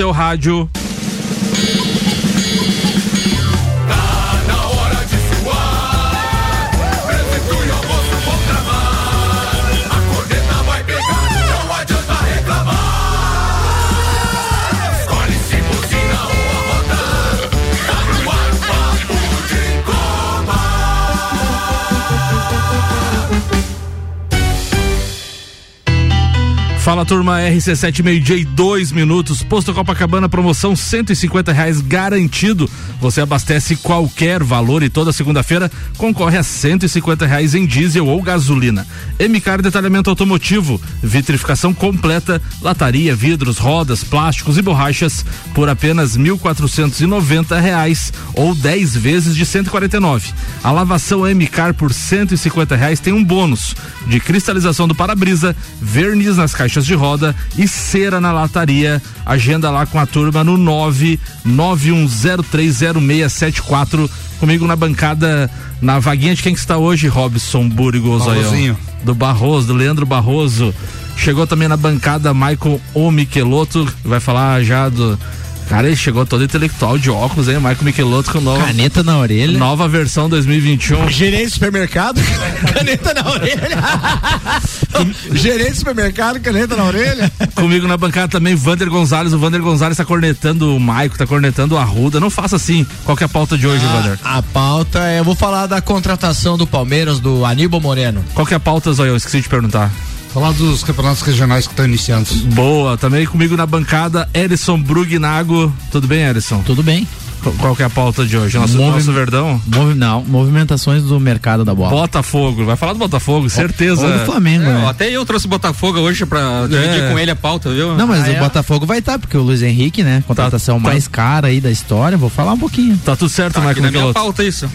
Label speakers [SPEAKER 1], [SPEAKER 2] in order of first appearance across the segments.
[SPEAKER 1] seu rádio. Fala turma, RC7 meio-dia e dois minutos. Posto Copacabana, promoção 150 reais garantido. Você abastece qualquer valor e toda segunda-feira concorre a 150 reais em diesel ou gasolina. MCAR Detalhamento Automotivo, vitrificação completa, lataria, vidros, rodas, plásticos e borrachas por apenas 1.490 reais ou 10 vezes de 149. A lavação MCAR por 150 reais tem um bônus de cristalização do para-brisa, verniz nas caixas de roda e cera na lataria. Agenda lá com a turma no 991030674. Comigo na bancada, na vaguinha de quem que está hoje, Robson Burgos. Do Barroso, do Leandro Barroso. Chegou também na bancada Michael O Michelotto, vai falar já do Cara, ele chegou todo intelectual de óculos, hein? Michael Michelotto com nova.
[SPEAKER 2] Caneta na orelha.
[SPEAKER 1] Nova versão 2021.
[SPEAKER 3] Gerente de supermercado, caneta na orelha. Gerente de supermercado, caneta na orelha.
[SPEAKER 1] Comigo na bancada também, Vander Gonzalez. O Vander Gonzalez tá cornetando o Maico, tá cornetando o Arruda. Não faça assim. Qual que é a pauta de hoje,
[SPEAKER 2] Ah,
[SPEAKER 1] Vander?
[SPEAKER 2] a pauta é, eu vou falar da contratação do Palmeiras, do Aníbal Moreno.
[SPEAKER 1] Qual que é a pauta, Zóio? Eu esqueci de perguntar.
[SPEAKER 3] Falar dos campeonatos regionais que estão iniciando.
[SPEAKER 1] Boa, também comigo na bancada, Erison Brugnago. Tudo bem, Erison?
[SPEAKER 4] Tudo bem.
[SPEAKER 1] Qu- Qual que é a pauta de hoje? Nosso,
[SPEAKER 4] Movi-
[SPEAKER 1] nosso Verdão?
[SPEAKER 4] Movi- não, movimentações do mercado da bola.
[SPEAKER 1] Botafogo. Vai falar do Botafogo, certeza.
[SPEAKER 4] Ou do Flamengo,
[SPEAKER 5] É,
[SPEAKER 4] né?
[SPEAKER 5] até eu trouxe o Botafogo hoje pra dividir
[SPEAKER 1] É.
[SPEAKER 5] com ele a pauta, viu?
[SPEAKER 4] Não, mas
[SPEAKER 5] Ah,
[SPEAKER 4] o
[SPEAKER 5] é?
[SPEAKER 4] Botafogo vai estar, porque o Luiz Henrique, né? Contratação
[SPEAKER 1] tá.
[SPEAKER 4] mais cara aí da história, vou falar um pouquinho.
[SPEAKER 1] Tá tudo certo,
[SPEAKER 5] Tá aqui
[SPEAKER 1] Michael
[SPEAKER 5] na minha
[SPEAKER 1] Michelotto?
[SPEAKER 5] pauta isso.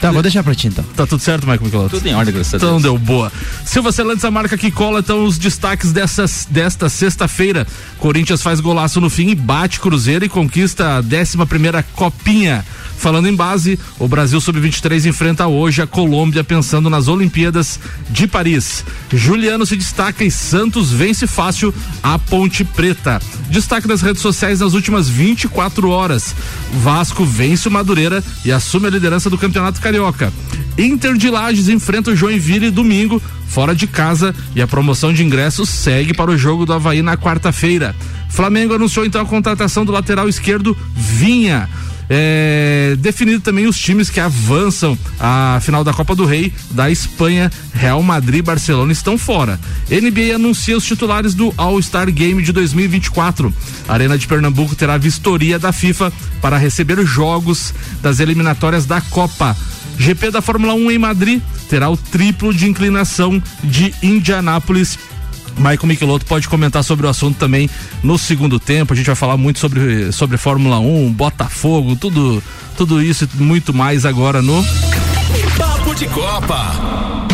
[SPEAKER 4] Tá, vou deixar pra ti então.
[SPEAKER 1] Tá tudo certo, Michael Michelotto?
[SPEAKER 5] Tudo em ordem, graças a
[SPEAKER 1] Então
[SPEAKER 5] Deus.
[SPEAKER 1] deu boa. Silva Celantes, a marca que cola, então os destaques dessas, desta sexta-feira. Corinthians faz golaço no fim e bate Cruzeiro e conquista a 11 primeira copinha. Falando em base, o Brasil Sub-23 enfrenta hoje a Colômbia pensando nas Olimpíadas de Paris. Juliano se destaca e Santos vence fácil a Ponte Preta. Destaque das redes sociais nas últimas 24 horas. Vasco vence o Madureira e assume a liderança do Campeonato Carioca. Inter de Lages enfrenta o Joinville domingo, fora de casa, e a promoção de ingressos segue para o jogo do Havaí na quarta-feira. Flamengo anunciou então a contratação do lateral esquerdo Vinha. É, definido também os times que avançam à final da Copa do Rei da Espanha, Real Madrid e Barcelona estão fora. NBA anuncia os titulares do All-Star Game de 2024. A Arena de Pernambuco terá vistoria da FIFA para receber os jogos das eliminatórias da Copa. GP da Fórmula 1 em Madrid terá o triplo de inclinação de Indianápolis Michael Michelotto pode comentar sobre o assunto também no segundo tempo. A gente vai falar muito sobre, sobre Fórmula 1, Botafogo, tudo, tudo isso e muito mais agora no
[SPEAKER 6] Papo de Copa.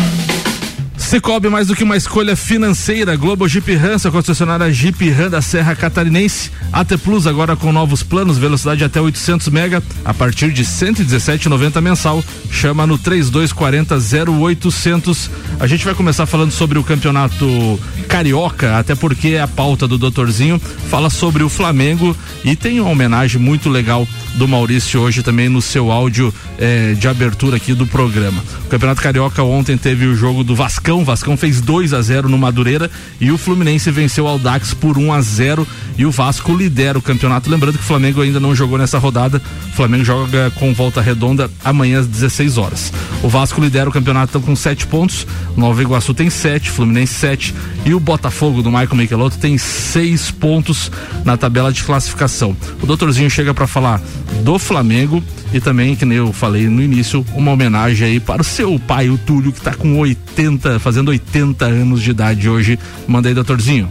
[SPEAKER 1] Cicobi mais do que uma escolha financeira. Globo Jeep Ram, sua concessionária Jeep Ram da Serra Catarinense. AT Plus agora com novos planos, velocidade até 800 mega, a partir de 117,90 mensal. Chama no 3240 0800. A gente vai começar falando sobre o campeonato carioca, até porque a pauta do doutorzinho fala sobre o Flamengo e tem uma homenagem muito legal do Maurício hoje também no seu áudio eh, de abertura aqui do programa. O Campeonato Carioca ontem teve o jogo do Vascão. O Vascão fez 2 a 0 no Madureira e o Fluminense venceu o Aldax por 1 a 0 e o Vasco lidera o campeonato. Lembrando que o Flamengo ainda não jogou nessa rodada. O Flamengo joga com volta redonda amanhã às 16 horas. O Vasco lidera o campeonato com 7 pontos. Nova Iguaçu tem 7, Fluminense 7 e o Botafogo do Michael Michelotto tem 6 pontos na tabela de classificação. O doutorzinho chega para falar do Flamengo e também, que nem eu falei no início, uma homenagem aí para o seu pai, o Túlio, que tá com 80, fazendo 80 anos de idade hoje. Manda aí, doutorzinho.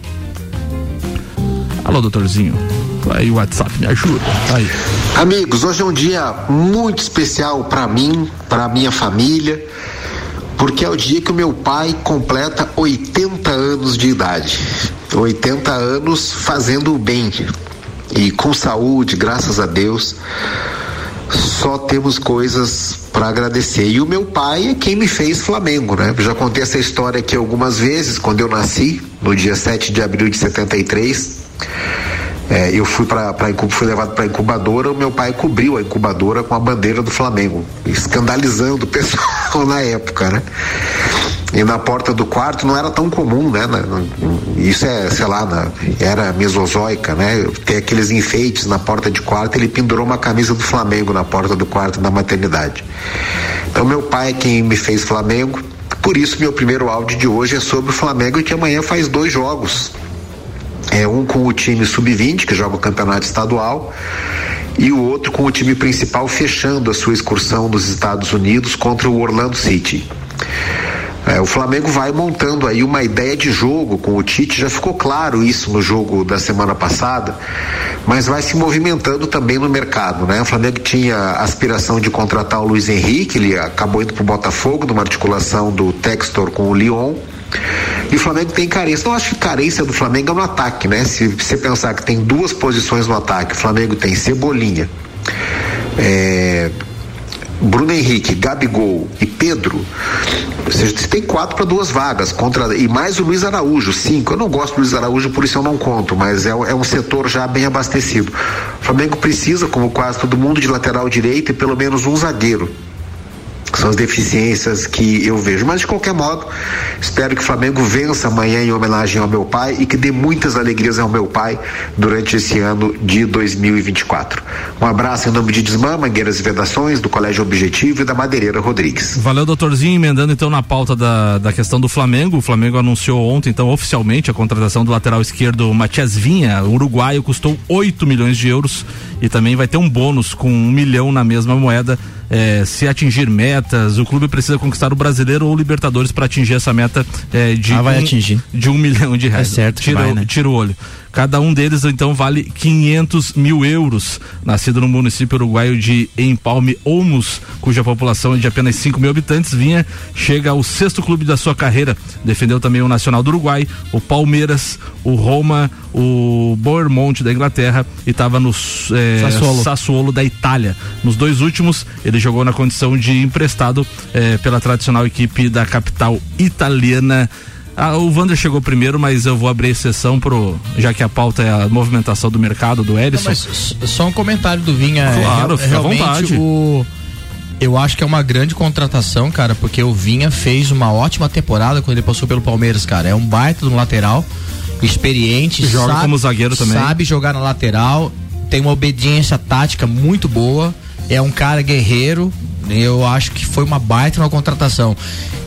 [SPEAKER 1] Alô, doutorzinho. Aí o WhatsApp, me ajuda. Tá Aí.
[SPEAKER 7] Amigos, hoje é um dia muito especial para mim, para minha família, porque é o dia que o meu pai completa 80 anos de idade. 80 anos fazendo o bem e com saúde, graças a Deus. Só temos coisas para agradecer. E o meu pai é quem me fez Flamengo, né? Já contei essa história aqui algumas vezes, quando eu nasci, no dia 7 de abril de 73. É, eu fui para fui levado para incubadora, o meu pai cobriu a incubadora com a bandeira do Flamengo, escandalizando o pessoal na época, né? E na porta do quarto não era tão comum, né? Isso é, sei lá, na, era mesozoica, né? Tem aqueles enfeites na porta de quarto, ele pendurou uma camisa do Flamengo na porta do quarto da maternidade. Então meu pai é quem me fez Flamengo, por isso meu primeiro áudio de hoje é sobre o Flamengo que amanhã faz dois jogos. É um com o time sub-20 que joga o campeonato estadual e o outro com o time principal fechando a sua excursão dos Estados Unidos contra o Orlando City. É, o Flamengo vai montando aí uma ideia de jogo com o Tite, já ficou claro isso no jogo da semana passada, mas vai se movimentando também no mercado, né? O Flamengo tinha aspiração de contratar o Luiz Henrique, ele acabou indo pro Botafogo, numa articulação do Textor com o Lyon. E o Flamengo tem carência. Eu acho que carência do Flamengo é no ataque, né? Se você pensar que tem duas posições no ataque, o Flamengo tem Cebolinha, é, Bruno Henrique, Gabigol e Pedro, ou seja, você tem quatro para duas vagas, contra e mais o Luiz Araújo, cinco. Eu não gosto do Luiz Araújo, por isso eu não conto, mas é, é um setor já bem abastecido. O Flamengo precisa, como quase todo mundo, de lateral direito e pelo menos um zagueiro são as deficiências que eu vejo. Mas de qualquer modo, espero que o Flamengo vença amanhã em homenagem ao meu pai e que dê muitas alegrias ao meu pai durante esse ano de 2024. Um abraço em nome de Desmã, Mangueiras e Vedações, do Colégio Objetivo e da Madeireira Rodrigues.
[SPEAKER 1] Valeu, doutorzinho, emendando então na pauta da, da questão do Flamengo. O Flamengo anunciou ontem, então, oficialmente a contratação do lateral esquerdo Matias Vinha, uruguaio, custou 8 milhões de euros e também vai ter um bônus com um milhão na mesma moeda é, se atingir metas, o clube precisa conquistar o brasileiro ou o Libertadores para atingir essa meta é, de,
[SPEAKER 4] ah, vai
[SPEAKER 1] um,
[SPEAKER 4] atingir.
[SPEAKER 1] de um milhão de reais.
[SPEAKER 4] É certo
[SPEAKER 1] tira,
[SPEAKER 4] vai, né?
[SPEAKER 1] tira o olho. Cada um deles, então, vale 500 mil euros. Nascido no município uruguaio de Empalme Olmos, cuja população é de apenas 5 mil habitantes, Vinha chega ao sexto clube da sua carreira. Defendeu também o Nacional do Uruguai, o Palmeiras, o Roma, o Bournemouth da Inglaterra e estava no é,
[SPEAKER 4] Sassuolo.
[SPEAKER 1] Sassuolo da Itália. Nos dois últimos, ele jogou na condição de emprestado é, pela tradicional equipe da capital italiana. Ah, o Wander chegou primeiro, mas eu vou abrir exceção pro. Já que a pauta é a movimentação do mercado do Ellison.
[SPEAKER 2] Não, só um comentário do Vinha.
[SPEAKER 1] Claro,
[SPEAKER 2] é,
[SPEAKER 1] fica à vontade.
[SPEAKER 2] O, eu acho que é uma grande contratação, cara, porque o Vinha fez uma ótima temporada quando ele passou pelo Palmeiras, cara. É um baita no lateral, experiente,
[SPEAKER 1] Joga
[SPEAKER 2] sabe,
[SPEAKER 1] como zagueiro também.
[SPEAKER 2] Sabe jogar na lateral, tem uma obediência tática muito boa, é um cara guerreiro. Eu acho que foi uma baita uma contratação.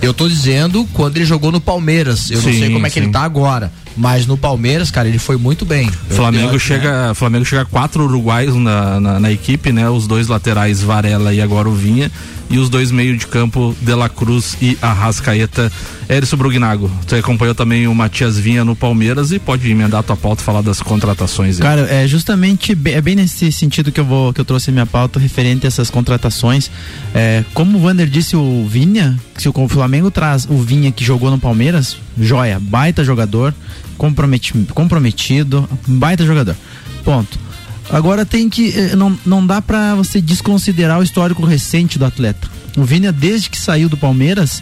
[SPEAKER 2] Eu tô dizendo quando ele jogou no Palmeiras. Eu não
[SPEAKER 1] Sim,
[SPEAKER 2] sei como é que
[SPEAKER 1] sim.
[SPEAKER 2] ele tá agora. Mas no Palmeiras, cara, ele foi muito bem.
[SPEAKER 1] Flamengo chega, Flamengo chega a quatro uruguaios na, na, na equipe, né? Os dois laterais Varela e agora o Vinha e os dois meio de campo De La Cruz e Arrascaeta. Erison Brugnago, você acompanhou também o Matias Vinha no Palmeiras e pode emendar a tua pauta e falar das contratações. aí.
[SPEAKER 4] Cara, é justamente é bem nesse sentido que eu vou que eu trouxe a minha pauta referente a essas contratações. É, como o Vander disse, o Vinha, se o Flamengo traz o Vinha que jogou no Palmeiras, joia, baita jogador, comprometi- comprometido, baita jogador. Ponto. Agora tem que eh, não, não dá pra você desconsiderar o histórico recente do atleta. O Vinha desde que saiu do Palmeiras,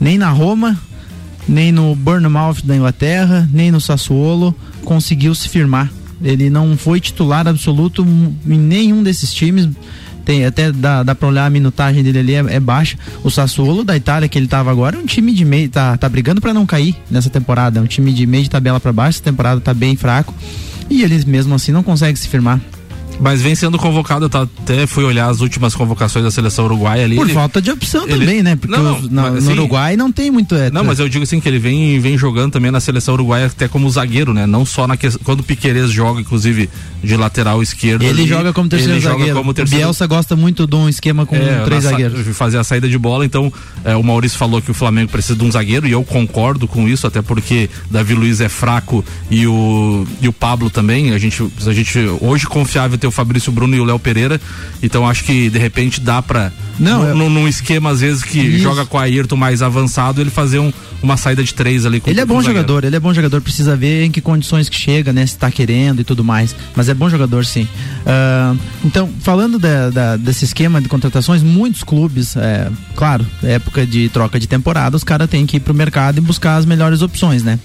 [SPEAKER 4] nem na Roma, nem no Bournemouth da Inglaterra, nem no Sassuolo conseguiu se firmar. Ele não foi titular absoluto em nenhum desses times. Tem até dá, dá pra olhar a minutagem dele ali é, é baixa. O Sassuolo da Itália que ele tava agora é um time de meio tá, tá brigando pra não cair nessa temporada, é um time de meio de tabela pra baixo, essa temporada tá bem fraco. E eles mesmo assim não conseguem se firmar.
[SPEAKER 1] Mas vem sendo convocado, eu tá- até fui olhar as últimas convocações da seleção uruguaia ali.
[SPEAKER 4] Por
[SPEAKER 1] ele-
[SPEAKER 4] falta de opção
[SPEAKER 1] ele-
[SPEAKER 4] também, né? Porque
[SPEAKER 1] Não, não,
[SPEAKER 4] na-
[SPEAKER 1] mas
[SPEAKER 4] no
[SPEAKER 1] assim-
[SPEAKER 4] Uruguai não tem muito. É,
[SPEAKER 1] Não, mas eu digo assim que ele vem, vem jogando também na seleção uruguaia até como zagueiro, né? Não só na que, quando o Piquerez joga, inclusive, de lateral esquerdo.
[SPEAKER 4] Ele
[SPEAKER 1] ali,
[SPEAKER 4] joga como terceiro
[SPEAKER 1] ele joga
[SPEAKER 4] zagueiro.
[SPEAKER 1] como
[SPEAKER 4] O
[SPEAKER 1] terceiro
[SPEAKER 4] Bielsa gosta muito de um esquema com
[SPEAKER 1] É,
[SPEAKER 4] três zagueiros.
[SPEAKER 1] fazer a saída de bola, então é, o Maurício falou que o Flamengo precisa de um zagueiro e eu concordo com isso, até porque Davi Luiz é fraco e o, e o Pablo também. A gente, a gente hoje confiável ter o Fabrício Bruno e o Léo Pereira, então acho que de repente dá pra
[SPEAKER 4] Não,
[SPEAKER 1] num-
[SPEAKER 4] eu-
[SPEAKER 1] num, num esquema às vezes que
[SPEAKER 4] Isso.
[SPEAKER 1] joga com a Ayrton mais avançado, ele fazer um, uma saída de três ali. Com,
[SPEAKER 4] Ele é bom
[SPEAKER 1] o zagueiro.
[SPEAKER 4] jogador, ele é bom jogador, precisa ver em que condições que chega, né? Se tá querendo e tudo mais. Mas é bom jogador, sim. Ah, então, falando da- da- desse esquema de contratações, muitos clubes, é, claro, época de troca de temporada, os caras têm que ir pro mercado e buscar as melhores opções, né?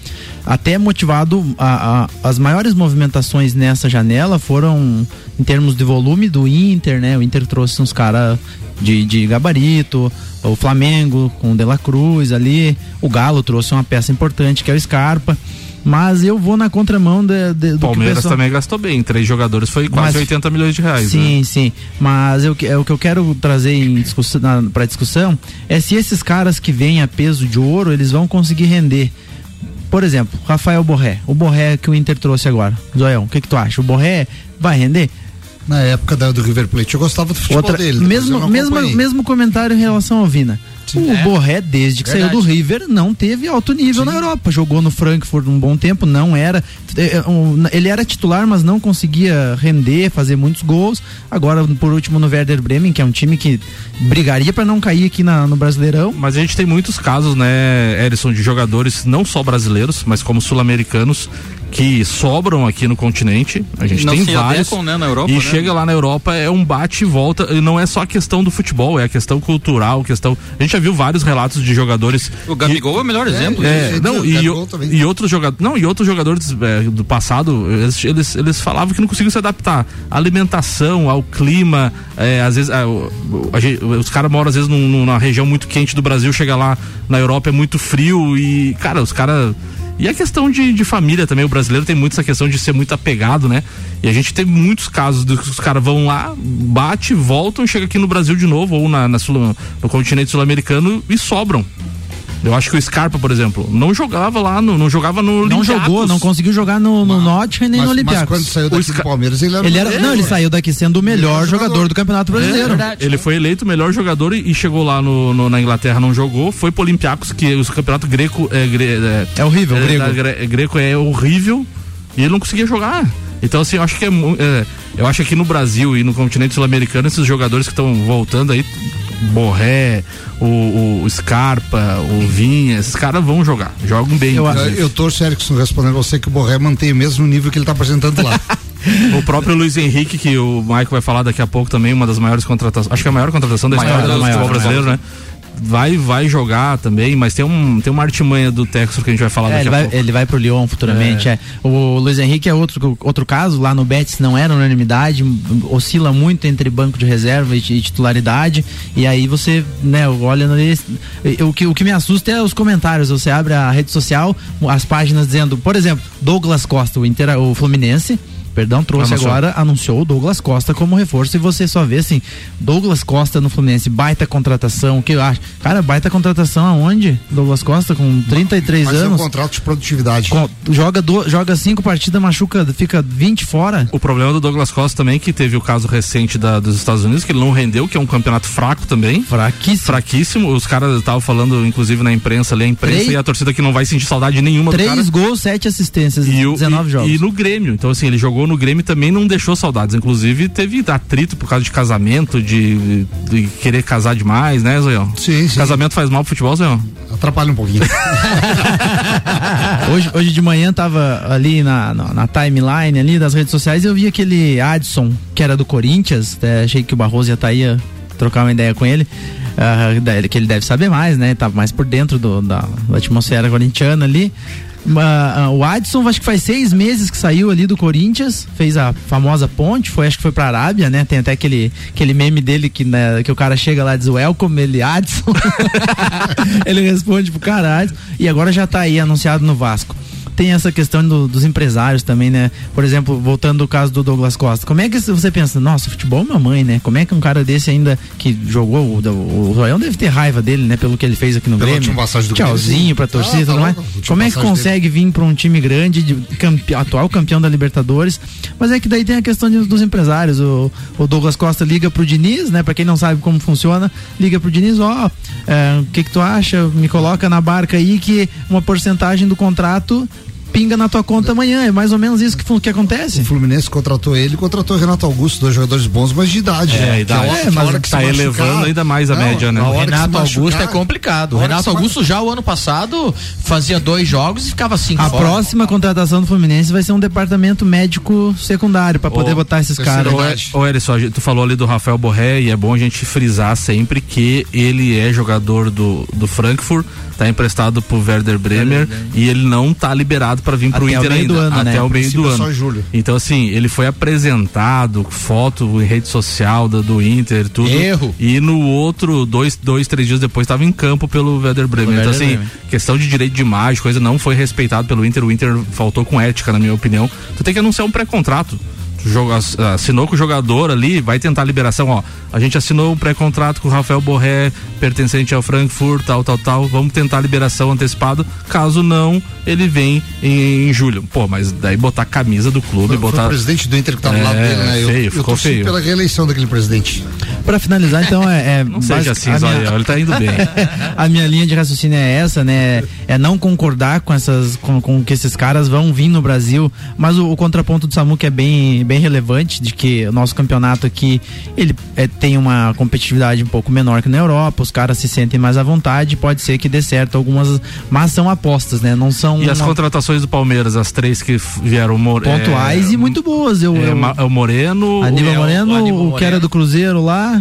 [SPEAKER 4] Até motivado, a- a- as maiores movimentações nessa janela foram em termos de volume do Inter, né? O Inter trouxe uns caras de, de gabarito, o Flamengo com o De La Cruz ali, o Galo trouxe uma peça importante que é o Scarpa. Mas eu vou na contramão de, de- do
[SPEAKER 1] Palmeiras
[SPEAKER 4] pessoal...
[SPEAKER 1] também gastou bem. Três jogadores foi quase
[SPEAKER 4] Mas-
[SPEAKER 1] 80 milhões de reais.
[SPEAKER 4] Sim,
[SPEAKER 1] né?
[SPEAKER 4] sim. Mas eu, que- é, o que eu quero trazer para discussão é se esses caras que vêm a peso de ouro, eles vão conseguir render. Por exemplo, Rafael Borré. O Borré que o Inter trouxe agora. Zoel, o que, que tu acha? O Borré vai render?
[SPEAKER 3] Na época da- do River Plate, eu gostava do futebol
[SPEAKER 4] Outra,
[SPEAKER 3] dele.
[SPEAKER 4] mesmo, mesmo, mesmo comentário em relação ao Vina. o
[SPEAKER 3] É.
[SPEAKER 4] Borré, desde que
[SPEAKER 3] Verdade.
[SPEAKER 4] saiu do River, não teve alto nível na Europa. Jogou no Frankfurt um bom tempo, não era. é, é, Ele era titular, mas não conseguia render, fazer muitos gols. Agora, por último, no Werder Bremen, que é um time que brigaria para não cair aqui na- no Brasileirão.
[SPEAKER 1] Mas a gente tem muitos casos, né, Erison, de jogadores não só brasileiros, mas como sul-americanos que sobram aqui no continente. A gente
[SPEAKER 5] Não
[SPEAKER 1] tem
[SPEAKER 5] se
[SPEAKER 1] vários.
[SPEAKER 5] adequam, né, na Europa,
[SPEAKER 1] e
[SPEAKER 5] né?
[SPEAKER 1] chega lá na Europa é um bate e volta. E não é só a questão do futebol, é a questão cultural, questão. A gente já viu vários relatos de jogadores.
[SPEAKER 5] O Gabigol é o melhor exemplo.
[SPEAKER 1] É,
[SPEAKER 3] Sim,
[SPEAKER 1] não,
[SPEAKER 3] o
[SPEAKER 1] e,
[SPEAKER 3] Gabigol
[SPEAKER 1] o-
[SPEAKER 3] também.
[SPEAKER 1] e outros jogadores, não, e outros jogadores é, do passado, eles, eles, eles falavam que não conseguiam se adaptar à alimentação, ao clima, é, às vezes é, a gente- os caras moram às vezes num- numa região muito quente do Brasil, chega lá na Europa é muito frio e, cara, os caras e a questão de, de família também, o brasileiro tem muito essa questão de ser muito apegado, né? E a gente tem muitos casos dos que os caras vão lá, bate, voltam, chega aqui no Brasil de novo, ou na, na sul- no continente sul-americano e sobram. Eu acho que o Scarpa, por exemplo, não jogava lá, no, não jogava no
[SPEAKER 4] Não
[SPEAKER 1] Olympiacos.
[SPEAKER 4] jogou, não conseguiu jogar no, no Nottingham nem
[SPEAKER 3] mas,
[SPEAKER 4] no
[SPEAKER 3] mas quando
[SPEAKER 4] Olympiacos.
[SPEAKER 3] saiu daqui do
[SPEAKER 1] Sca-
[SPEAKER 3] Palmeiras, ele era.
[SPEAKER 4] Ele era, não, ele saiu daqui sendo o melhor jogador
[SPEAKER 3] jogador.
[SPEAKER 4] do Campeonato
[SPEAKER 1] É,
[SPEAKER 4] Brasileiro.
[SPEAKER 1] ele foi eleito o melhor jogador e, e chegou lá no, no- na Inglaterra, não jogou, foi pro Olympiacos, que o campeonato greco é, gre- é,
[SPEAKER 4] É horrível,
[SPEAKER 1] é,
[SPEAKER 4] grego.
[SPEAKER 1] da gre- greco é horrível e ele não conseguia jogar. Então, assim, eu acho que é, é, eu acho que aqui no Brasil e no continente sul-americano, esses jogadores que estão voltando aí, Borré, o, o Scarpa, o Vinha, esses caras vão jogar, jogam bem.
[SPEAKER 4] Eu-
[SPEAKER 1] inclusive.
[SPEAKER 3] Eu, torço, Erickson, respondendo você que o Borré mantém o mesmo nível que ele está apresentando lá.
[SPEAKER 1] O próprio Luiz Henrique, que o Mike vai falar daqui a pouco também, uma das maiores contratações. Acho que é a maior contratação da
[SPEAKER 4] Maior,
[SPEAKER 1] história do
[SPEAKER 4] maior,
[SPEAKER 1] futebol
[SPEAKER 4] maior.
[SPEAKER 1] brasileiro, né? Vai, vai jogar também, mas tem, um, tem uma artimanha do Texas que a gente vai falar
[SPEAKER 4] É,
[SPEAKER 1] daqui
[SPEAKER 4] ele,
[SPEAKER 1] a
[SPEAKER 4] vai,
[SPEAKER 1] pouco.
[SPEAKER 4] ele vai pro Lyon futuramente. É. O Luiz Henrique é outro, outro caso, lá no Betis não era unanimidade, oscila muito entre banco de reserva e, e titularidade. E aí você, né, olha o que, o que me assusta é os comentários. Você abre a rede social, as páginas dizendo, por exemplo, Douglas Costa, o, Inter, o Fluminense. Perdão, trouxe
[SPEAKER 1] Anunciou.
[SPEAKER 4] agora, anunciou o Douglas Costa como reforço e você só vê assim, Douglas Costa no Fluminense, baita contratação, o que eu acho? Cara, baita contratação aonde? Douglas Costa com 33
[SPEAKER 3] Mas é um
[SPEAKER 4] anos.
[SPEAKER 3] contrato de produtividade.
[SPEAKER 4] Com- joga, do, joga cinco partidas, machuca, fica 20 fora.
[SPEAKER 1] O problema do Douglas Costa também, que teve o caso recente da- dos Estados Unidos, que ele não rendeu, que é um campeonato fraco também.
[SPEAKER 4] Fraquíssimo.
[SPEAKER 1] Fraquíssimo. Os caras estavam falando, inclusive, na imprensa ali, a imprensa
[SPEAKER 4] Três-
[SPEAKER 1] e a torcida que não vai sentir saudade nenhuma do cara.
[SPEAKER 4] Três gols, sete assistências
[SPEAKER 1] E,
[SPEAKER 4] em
[SPEAKER 1] o-
[SPEAKER 4] 19
[SPEAKER 1] e-
[SPEAKER 4] jogos.
[SPEAKER 1] e no Grêmio. Então, assim, ele jogou no Grêmio também não deixou saudades. Inclusive, teve atrito por causa de casamento, de, de querer casar demais, né, Zoião?
[SPEAKER 3] Sim, sim.
[SPEAKER 1] Casamento faz mal pro futebol, Zoião?
[SPEAKER 3] Atrapalha um pouquinho.
[SPEAKER 4] Hoje, hoje de manhã tava ali na, na, na timeline ali das redes sociais e eu vi aquele Adson, que era do Corinthians, até achei que o Barroso ia estar aí a trocar uma ideia com ele. da- que ele deve saber mais, né? Tava mais por dentro do- da, da atmosfera corintiana ali. Ah, o Adson, acho que faz seis meses que saiu ali do Corinthians, fez a famosa ponte, foi, acho que foi pra Arábia, né? Tem até aquele, aquele meme dele que, né, que o cara chega lá e diz welcome, ele Adson. ele responde pro cara Adson. E agora já tá aí anunciado no Vasco. Tem essa questão do- dos empresários também, né? Por exemplo, voltando ao caso do Douglas Costa. Como é que você pensa, nossa, futebol é mamãe, né? Como é que um cara desse ainda que jogou, o, o, o Zoião deve ter raiva dele, né? Pelo que ele fez aqui no
[SPEAKER 3] Pela
[SPEAKER 4] Grêmio.
[SPEAKER 3] passagem do Grêmio,
[SPEAKER 4] Tchauzinho
[SPEAKER 3] sim.
[SPEAKER 4] pra torcida e
[SPEAKER 3] Ah, tá louco. Última
[SPEAKER 4] Como é que consegue vir pra um time grande, de campe- atual campeão da Libertadores? Mas é que daí tem a questão de- dos empresários. O, o Douglas Costa liga pro Diniz, né? Pra quem não sabe como funciona, liga pro Diniz, ó, é, o que que tu acha? Me coloca na barca aí que uma porcentagem do contrato pinga na tua conta amanhã. É mais ou menos isso que, que acontece.
[SPEAKER 3] O Fluminense contratou ele, contratou o Renato Augusto, dois jogadores bons, mas de idade.
[SPEAKER 1] É,
[SPEAKER 3] né?
[SPEAKER 1] idade.
[SPEAKER 3] Que a hora-
[SPEAKER 1] É,
[SPEAKER 3] que a
[SPEAKER 1] mas
[SPEAKER 3] hora que
[SPEAKER 1] tá elevando ainda mais a média, né?
[SPEAKER 2] O Renato Augusto é complicado. O Renato Augusto já o ano passado fazia dois jogos e ficava cinco
[SPEAKER 4] A
[SPEAKER 2] fora.
[SPEAKER 4] próxima contratação do Fluminense vai ser um departamento médico secundário pra poder
[SPEAKER 1] Ô,
[SPEAKER 4] botar esses caras.
[SPEAKER 1] Ô,
[SPEAKER 3] Verdade.
[SPEAKER 1] ô Erisson, a gente- tu falou ali do Rafael Borré e é bom a gente frisar sempre que ele é jogador do, do Frankfurt, tá emprestado pro Werder Bremer e ele não tá liberado para vir pro
[SPEAKER 4] Até o
[SPEAKER 1] Inter
[SPEAKER 4] meio
[SPEAKER 1] ainda,
[SPEAKER 4] do ano,
[SPEAKER 1] até
[SPEAKER 4] né?
[SPEAKER 1] o meio do
[SPEAKER 3] é
[SPEAKER 1] ano.
[SPEAKER 3] só julho.
[SPEAKER 1] Então assim, ele foi apresentado, foto em rede social do, do Inter, tudo.
[SPEAKER 2] Erro.
[SPEAKER 1] E no outro, dois, dois três dias depois, estava em campo pelo Werder Bremer.
[SPEAKER 4] Pelo
[SPEAKER 1] então assim, questão de direito de imagem, coisa não foi respeitado pelo Inter. O Inter faltou com ética, na minha opinião. Tu tem que anunciar um pré-contrato. Assinou com o jogador ali, vai tentar a liberação, ó. A gente assinou um pré-contrato com o Rafael Borré, pertencente ao Frankfurt, tal, tal, tal. Vamos tentar a liberação antecipada. Caso não, ele vem em, em julho. Pô, mas daí botar a camisa do clube,
[SPEAKER 3] Foi, foi
[SPEAKER 1] botar.
[SPEAKER 3] o presidente do Inter que tá do
[SPEAKER 1] É,
[SPEAKER 3] lado dele, né? Eu,
[SPEAKER 1] feio,
[SPEAKER 3] eu
[SPEAKER 1] ficou
[SPEAKER 3] torci
[SPEAKER 1] feio.
[SPEAKER 3] pela reeleição daquele presidente.
[SPEAKER 4] Pra finalizar, então, é. é
[SPEAKER 1] Não seja assim,
[SPEAKER 4] minha-
[SPEAKER 1] ele tá indo bem.
[SPEAKER 4] a minha linha de raciocínio é essa, né? É não concordar com essas, com, com que esses caras vão vir no Brasil, mas o, o contraponto do Samu que é bem, bem relevante, de que o nosso campeonato aqui, ele é, tem uma competitividade um pouco menor que na Europa, os caras se sentem mais à vontade, pode ser que dê certo algumas, mas são apostas, né? Não são
[SPEAKER 1] E as
[SPEAKER 4] uma-
[SPEAKER 1] contratações do Palmeiras, as três que vieram
[SPEAKER 4] pontuais
[SPEAKER 1] é,
[SPEAKER 4] e muito boas. Eu,
[SPEAKER 1] É,
[SPEAKER 4] eu-
[SPEAKER 1] é o Moreno,
[SPEAKER 4] Aníbal
[SPEAKER 2] é, o
[SPEAKER 4] Moreno,
[SPEAKER 2] Aníbal
[SPEAKER 4] o que era
[SPEAKER 2] Moreno.
[SPEAKER 4] do Cruzeiro lá,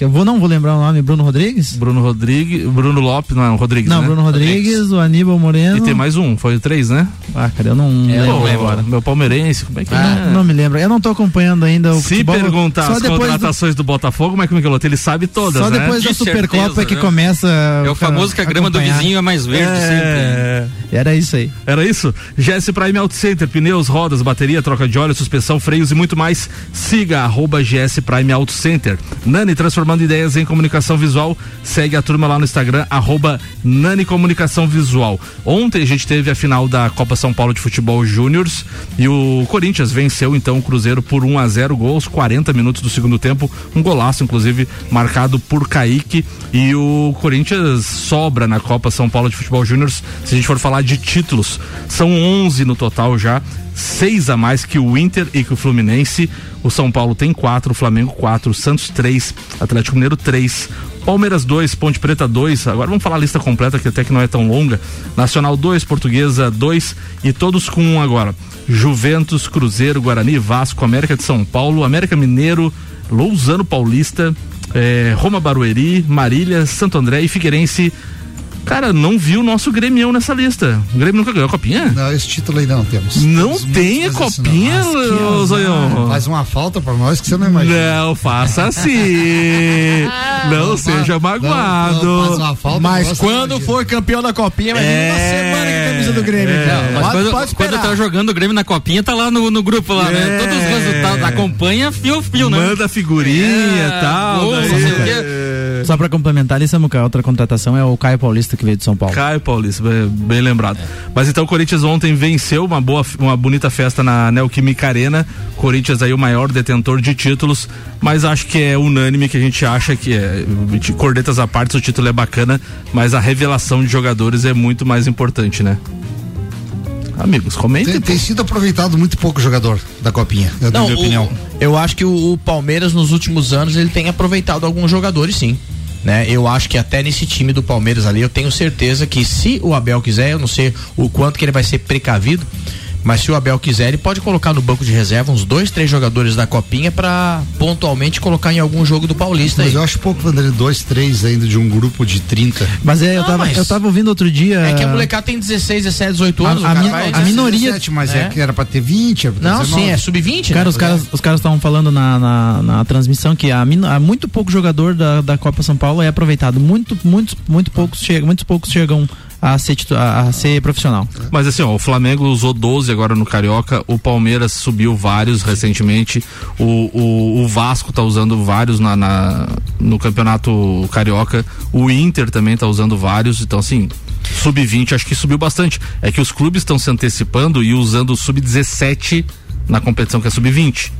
[SPEAKER 4] que eu vou, não vou lembrar o nome, Bruno Rodrigues?
[SPEAKER 1] Bruno Rodrigues, Bruno Lopes, não, Rodrigues,
[SPEAKER 4] Não,
[SPEAKER 1] né?
[SPEAKER 4] Bruno Rodrigues, o Aníbal Moreno.
[SPEAKER 1] E tem mais um, foi três, né?
[SPEAKER 4] Ah, cara, eu não
[SPEAKER 2] É,
[SPEAKER 4] lembro
[SPEAKER 1] Pô,
[SPEAKER 4] agora.
[SPEAKER 1] Meu palmeirense, como é que
[SPEAKER 4] Não,
[SPEAKER 1] é?
[SPEAKER 4] não me lembro. Eu não tô acompanhando ainda o
[SPEAKER 1] Se
[SPEAKER 4] futebol.
[SPEAKER 1] perguntar
[SPEAKER 4] só
[SPEAKER 1] as
[SPEAKER 4] depois do-
[SPEAKER 1] contratações do... Botafogo, como é que o Michelotti, ele sabe todas,
[SPEAKER 4] Só
[SPEAKER 1] né?
[SPEAKER 4] depois da
[SPEAKER 5] De
[SPEAKER 4] Supercopa
[SPEAKER 5] certeza,
[SPEAKER 4] que
[SPEAKER 5] né?
[SPEAKER 4] começa.
[SPEAKER 5] É o famoso que a grama do
[SPEAKER 4] acompanhar.
[SPEAKER 5] vizinho é mais verde sempre.
[SPEAKER 1] É...
[SPEAKER 4] Era isso aí.
[SPEAKER 1] Era isso? GS Prime Auto Center, pneus, rodas, bateria, troca de óleo, suspensão, freios e muito mais. Siga arroba GS Prime Auto Center. Nani transformando ideias em comunicação visual. Segue a turma lá no Instagram, arroba Nani Comunicação Visual. Ontem a gente teve a final da Copa São Paulo de Futebol Júniors e o Corinthians venceu então o Cruzeiro por 1 a 0 gols, 40 minutos do segundo tempo. Um golaço, inclusive, marcado por Kaique. E o Corinthians sobra na Copa São Paulo de Futebol Júniors. Se a gente for falar de títulos, são 11 no total já. Seis a mais que o Inter e que o Fluminense. O São Paulo tem quatro, o Flamengo quatro, o Santos três, Atlético Mineiro três, Palmeiras 2, Ponte Preta 2. Agora vamos falar a lista completa, que até que não é tão longa. Nacional 2, Portuguesa 2 e todos com um agora. Juventus, Cruzeiro, Guarani, Vasco, América de São Paulo, América Mineiro, Lousano Paulista, eh, Roma Barueri, Marília, Santo André e Figueirense. Cara, não vi o nosso Grêmio nessa lista. O Grêmio nunca ganhou a copinha?
[SPEAKER 3] Não, esse título aí não temos.
[SPEAKER 1] Não
[SPEAKER 3] Temos
[SPEAKER 1] tem a copinha,
[SPEAKER 3] não.
[SPEAKER 1] Zoião.
[SPEAKER 3] Faz uma falta pra nós que você não imagina.
[SPEAKER 1] Não, faça assim. não seja magoado.
[SPEAKER 3] Não, não, faz uma falta pra
[SPEAKER 2] Mas
[SPEAKER 3] não
[SPEAKER 2] quando for campeão da copinha, vai vir
[SPEAKER 1] É.
[SPEAKER 2] uma semana com a camisa do Grêmio.
[SPEAKER 1] É.
[SPEAKER 2] então.
[SPEAKER 5] Mas
[SPEAKER 2] Pode-
[SPEAKER 5] quando,
[SPEAKER 2] pode
[SPEAKER 5] quando tá jogando o Grêmio na copinha, tá lá no, no grupo lá,
[SPEAKER 1] É.
[SPEAKER 5] né? Todos os resultados, acompanha fio fio, né?
[SPEAKER 1] Manda figurinha e
[SPEAKER 5] É,
[SPEAKER 1] tal.
[SPEAKER 5] gol,
[SPEAKER 1] daí- É.
[SPEAKER 4] Só pra complementar Samuca, a outra contratação é o Caio Paulista que veio de São Paulo.
[SPEAKER 1] Caio Paulista, bem, bem lembrado. Mas então o Corinthians ontem venceu uma boa, uma bonita festa na Neoquímica Arena. Corinthians aí o maior detentor de títulos, mas acho que é unânime que a gente acha que é de cornetas à parte, o título é bacana, mas a revelação de jogadores é muito mais importante, né? Amigos, comentem.
[SPEAKER 3] Tem, tem sido aproveitado muito pouco jogador da copinha, na
[SPEAKER 2] Não,
[SPEAKER 3] minha
[SPEAKER 2] o-
[SPEAKER 3] opinião.
[SPEAKER 2] eu acho que o, o Palmeiras nos últimos anos ele tem aproveitado alguns jogadores sim. Né? Eu acho que até nesse time do Palmeiras ali, eu tenho certeza que se o Abel quiser, eu não sei o quanto que ele vai ser precavido, mas se o Abel quiser, ele pode colocar no banco de reserva uns dois, três jogadores da copinha pra pontualmente colocar em algum jogo do Paulista
[SPEAKER 3] Mas
[SPEAKER 2] aí.
[SPEAKER 3] eu acho pouco, Vanderlei, dois, três ainda de um grupo de 30.
[SPEAKER 4] Mas é, eu tava,
[SPEAKER 2] mas-
[SPEAKER 4] eu tava ouvindo outro dia.
[SPEAKER 2] É que a molecada tem 16, 17, 18 anos,
[SPEAKER 4] A- a
[SPEAKER 2] vai-
[SPEAKER 4] a minoria-
[SPEAKER 3] 17, mas é.
[SPEAKER 2] É.
[SPEAKER 3] que era pra ter 20. era pra ter
[SPEAKER 2] Não,
[SPEAKER 3] 19.
[SPEAKER 2] sim, é sub-20,
[SPEAKER 4] Cara,
[SPEAKER 2] né?
[SPEAKER 4] os caras os caras estavam falando na, na, na transmissão que há, min- muito pouco jogador da, da Copa São Paulo é aproveitado. Muito, muitos, muito poucos chegam, muitos poucos chegam a ser, a ser profissional.
[SPEAKER 1] Mas assim, ó, o Flamengo usou 12 agora no Carioca, o Palmeiras subiu vários recentemente, o, o, o Vasco tá usando vários na, na- no Campeonato Carioca, o Inter também tá usando vários, então assim, sub-20 acho que subiu bastante. É que os clubes estão se antecipando e usando o sub-17 na competição que é sub-20.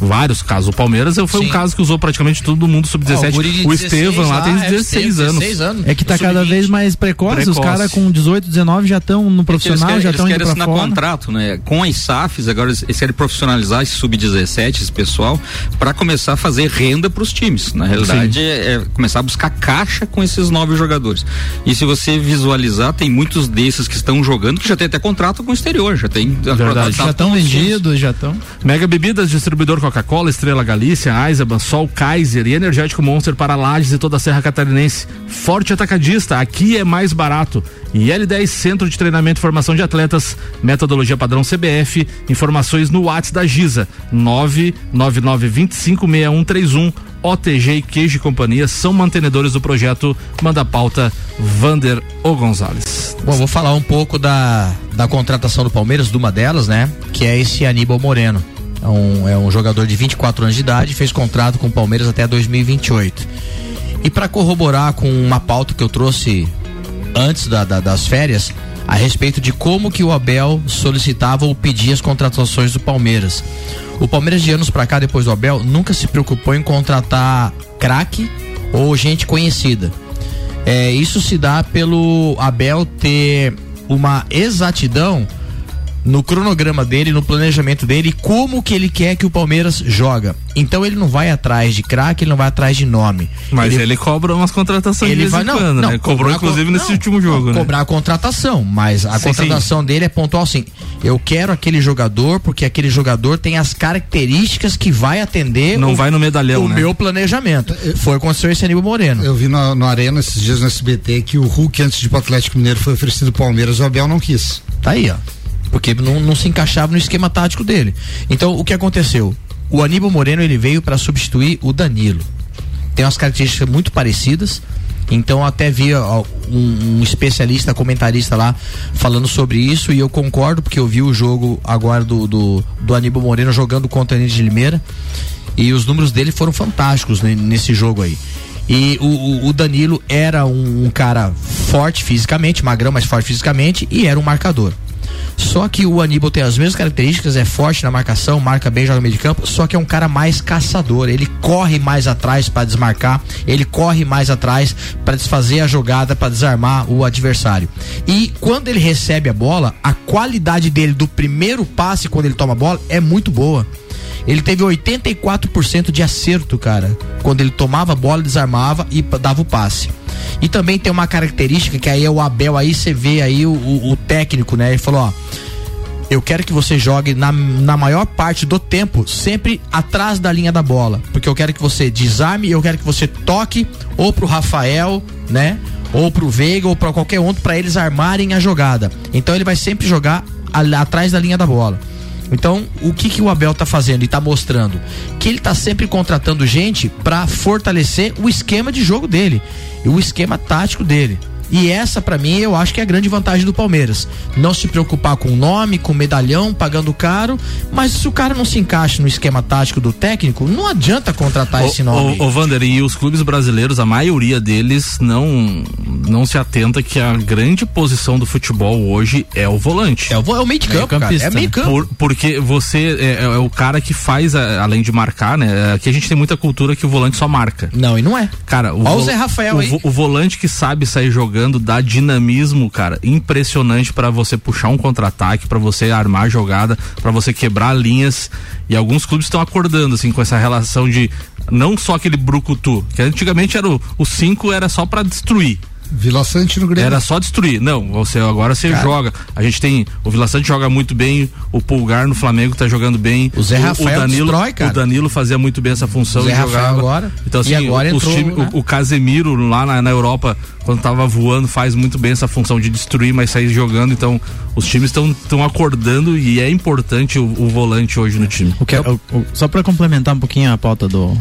[SPEAKER 1] Vários casos. O Palmeiras foi
[SPEAKER 2] Sim.
[SPEAKER 1] um caso que usou praticamente todo mundo
[SPEAKER 2] Ó,
[SPEAKER 1] sub-17.
[SPEAKER 2] guri de
[SPEAKER 1] o
[SPEAKER 2] 16
[SPEAKER 1] Estevam lá tem
[SPEAKER 2] é,
[SPEAKER 1] 16 anos.
[SPEAKER 2] 16 anos.
[SPEAKER 4] É que tá
[SPEAKER 2] O
[SPEAKER 4] cada
[SPEAKER 2] sub-20.
[SPEAKER 4] vez mais precoce, os
[SPEAKER 1] Precoce.
[SPEAKER 4] caras com 18, 19 já estão no
[SPEAKER 5] Eles
[SPEAKER 4] profissional,
[SPEAKER 5] querem,
[SPEAKER 4] já
[SPEAKER 5] eles
[SPEAKER 4] estão indo
[SPEAKER 5] querem
[SPEAKER 4] pra
[SPEAKER 5] assinar
[SPEAKER 4] fora.
[SPEAKER 5] contrato, né? Com as SAFs, agora eles eles querem profissionalizar esse sub-17, esse pessoal, para começar a fazer renda para os times. Na realidade, é, é começar a buscar caixa com esses novos jogadores. E se você visualizar, tem muitos desses que estão jogando que já tem até contrato com o exterior, já tem contrato
[SPEAKER 4] Já estão
[SPEAKER 5] os
[SPEAKER 4] vendidos, já estão.
[SPEAKER 1] Mega Bebidas, distribuidor Coca-Cola, Estrela Galícia, Eisenbahn, Sol Kaiser e Energético Monster para Lages e toda a Serra Catarinense. Forte Atacadista, aqui é mais barato. E L10 Centro de Treinamento e Formação de Atletas, metodologia padrão CBF, informações no WhatsApp da Giza, 999256131. OTG e Queijo e Companhia são mantenedores do projeto Manda Pauta Vander O Gonzalez.
[SPEAKER 2] Bom, vou falar um pouco da, da contratação do Palmeiras, de uma delas, né? Que é esse Aníbal Moreno. É um, é um jogador de 24 anos de idade, fez contrato com o Palmeiras até 2028. E para corroborar com uma pauta que eu trouxe antes da- da- das férias, a respeito de como que o Abel solicitava ou pedia as contratações do Palmeiras. O Palmeiras de anos pra cá, depois do Abel, nunca se preocupou em contratar craque ou gente conhecida. É, isso se dá pelo Abel ter uma exatidão no cronograma dele, no planejamento dele, como que ele quer que o Palmeiras joga. Então ele não vai atrás de craque, ele não vai atrás de nome.
[SPEAKER 1] Mas ele, cobra umas contratações
[SPEAKER 2] ele
[SPEAKER 1] de
[SPEAKER 2] vai não,
[SPEAKER 1] quando,
[SPEAKER 2] não,
[SPEAKER 1] né? Cobrou inclusive
[SPEAKER 2] co-
[SPEAKER 1] nesse
[SPEAKER 2] não,
[SPEAKER 1] último jogo, né?
[SPEAKER 2] Cobrar a contratação, mas a
[SPEAKER 1] Sim,
[SPEAKER 2] contratação dele é pontual assim. Eu quero aquele jogador porque aquele jogador tem as características que vai atender
[SPEAKER 1] Não
[SPEAKER 2] o,
[SPEAKER 1] vai no medalhão,
[SPEAKER 2] o
[SPEAKER 1] né?
[SPEAKER 2] meu planejamento. Foi o que aconteceu esse Aníbal Moreno.
[SPEAKER 3] Eu vi no, no Arena esses dias no SBT que o Hulk, antes de ir pro Atlético Mineiro, foi oferecido pro Palmeiras, o Abel não quis.
[SPEAKER 2] Tá aí, ó. Porque não, não se encaixava no esquema tático dele. Então, o que aconteceu? O Aníbal Moreno ele veio para substituir o Danilo. Tem umas características muito parecidas. Então, até vi ó, um, um especialista, comentarista lá falando sobre isso e eu concordo porque eu vi o jogo agora do, do, do Aníbal Moreno jogando contra o Nid de Limeira e os números dele foram fantásticos ne- nesse jogo aí. E o, o- o Danilo era um, um cara forte fisicamente, magrão, mas forte fisicamente, e era um marcador. Só que o Aníbal tem as mesmas características, é forte na marcação, marca bem, joga no meio de campo, só que é um cara mais caçador. Ele corre mais atrás para desmarcar, ele corre mais atrás para desfazer a jogada, para desarmar o adversário. E quando ele recebe a bola, a qualidade dele do primeiro passe quando ele toma a bola é muito boa. Ele teve 84% de acerto, cara. Quando ele tomava a bola, desarmava e dava o passe. E também tem uma característica que aí é o Abel, aí você vê aí o, o- o técnico, né? Ele falou, ó. Eu quero que você jogue na, na maior parte do tempo, sempre atrás da linha da bola. Porque eu quero que você desarme eu quero que você toque ou pro Rafael, né? Ou pro Veiga ou pra qualquer outro para eles armarem a jogada. Então ele vai sempre jogar a- atrás da linha da bola. Então, o que que o Abel tá fazendo e tá mostrando? Que ele tá sempre contratando gente para fortalecer o esquema de jogo dele e o esquema tático dele. E essa, pra mim, eu acho que é a grande vantagem do Palmeiras. Não se preocupar com o nome, com o medalhão, pagando caro, mas se o cara não se encaixa no esquema tático do técnico, não adianta contratar esse nome.
[SPEAKER 1] Ô, Vander, e os clubes brasileiros, a maioria deles não não se atenta que a grande posição do futebol hoje é o volante.
[SPEAKER 2] É o, é o meio de campo, cara. É meio campo.
[SPEAKER 1] Por- porque você é, é o cara que faz, a- além de marcar, né? Aqui a gente tem jogando dá dinamismo, cara, impressionante pra você puxar um contra-ataque, pra você armar jogada, pra você quebrar linhas. E alguns clubes estão acordando assim com essa relação de não só aquele brucutu, que antigamente era o 5 era só pra destruir.
[SPEAKER 3] Vila Sante no Grêmio.
[SPEAKER 1] Era só destruir. Não, você agora você joga. A gente tem. O Vila Sante joga muito bem, o Pulgar no Flamengo tá jogando bem.
[SPEAKER 2] O Zé Rafael
[SPEAKER 1] Danilo,
[SPEAKER 2] destrói, cara.
[SPEAKER 1] O Danilo fazia muito bem essa função
[SPEAKER 2] O Zé
[SPEAKER 1] e
[SPEAKER 2] Rafael
[SPEAKER 1] jogava.
[SPEAKER 2] agora.
[SPEAKER 1] Então, assim,
[SPEAKER 2] E agora
[SPEAKER 1] os
[SPEAKER 2] entrou,
[SPEAKER 1] time-
[SPEAKER 2] né?
[SPEAKER 1] o, o Casemiro lá na, na Europa, quando tava voando, faz muito bem essa função de destruir, mas sair jogando. Então, os times estão acordando e é importante o, o volante hoje no time.
[SPEAKER 4] O que, é- o- o- só para complementar um pouquinho a pauta do,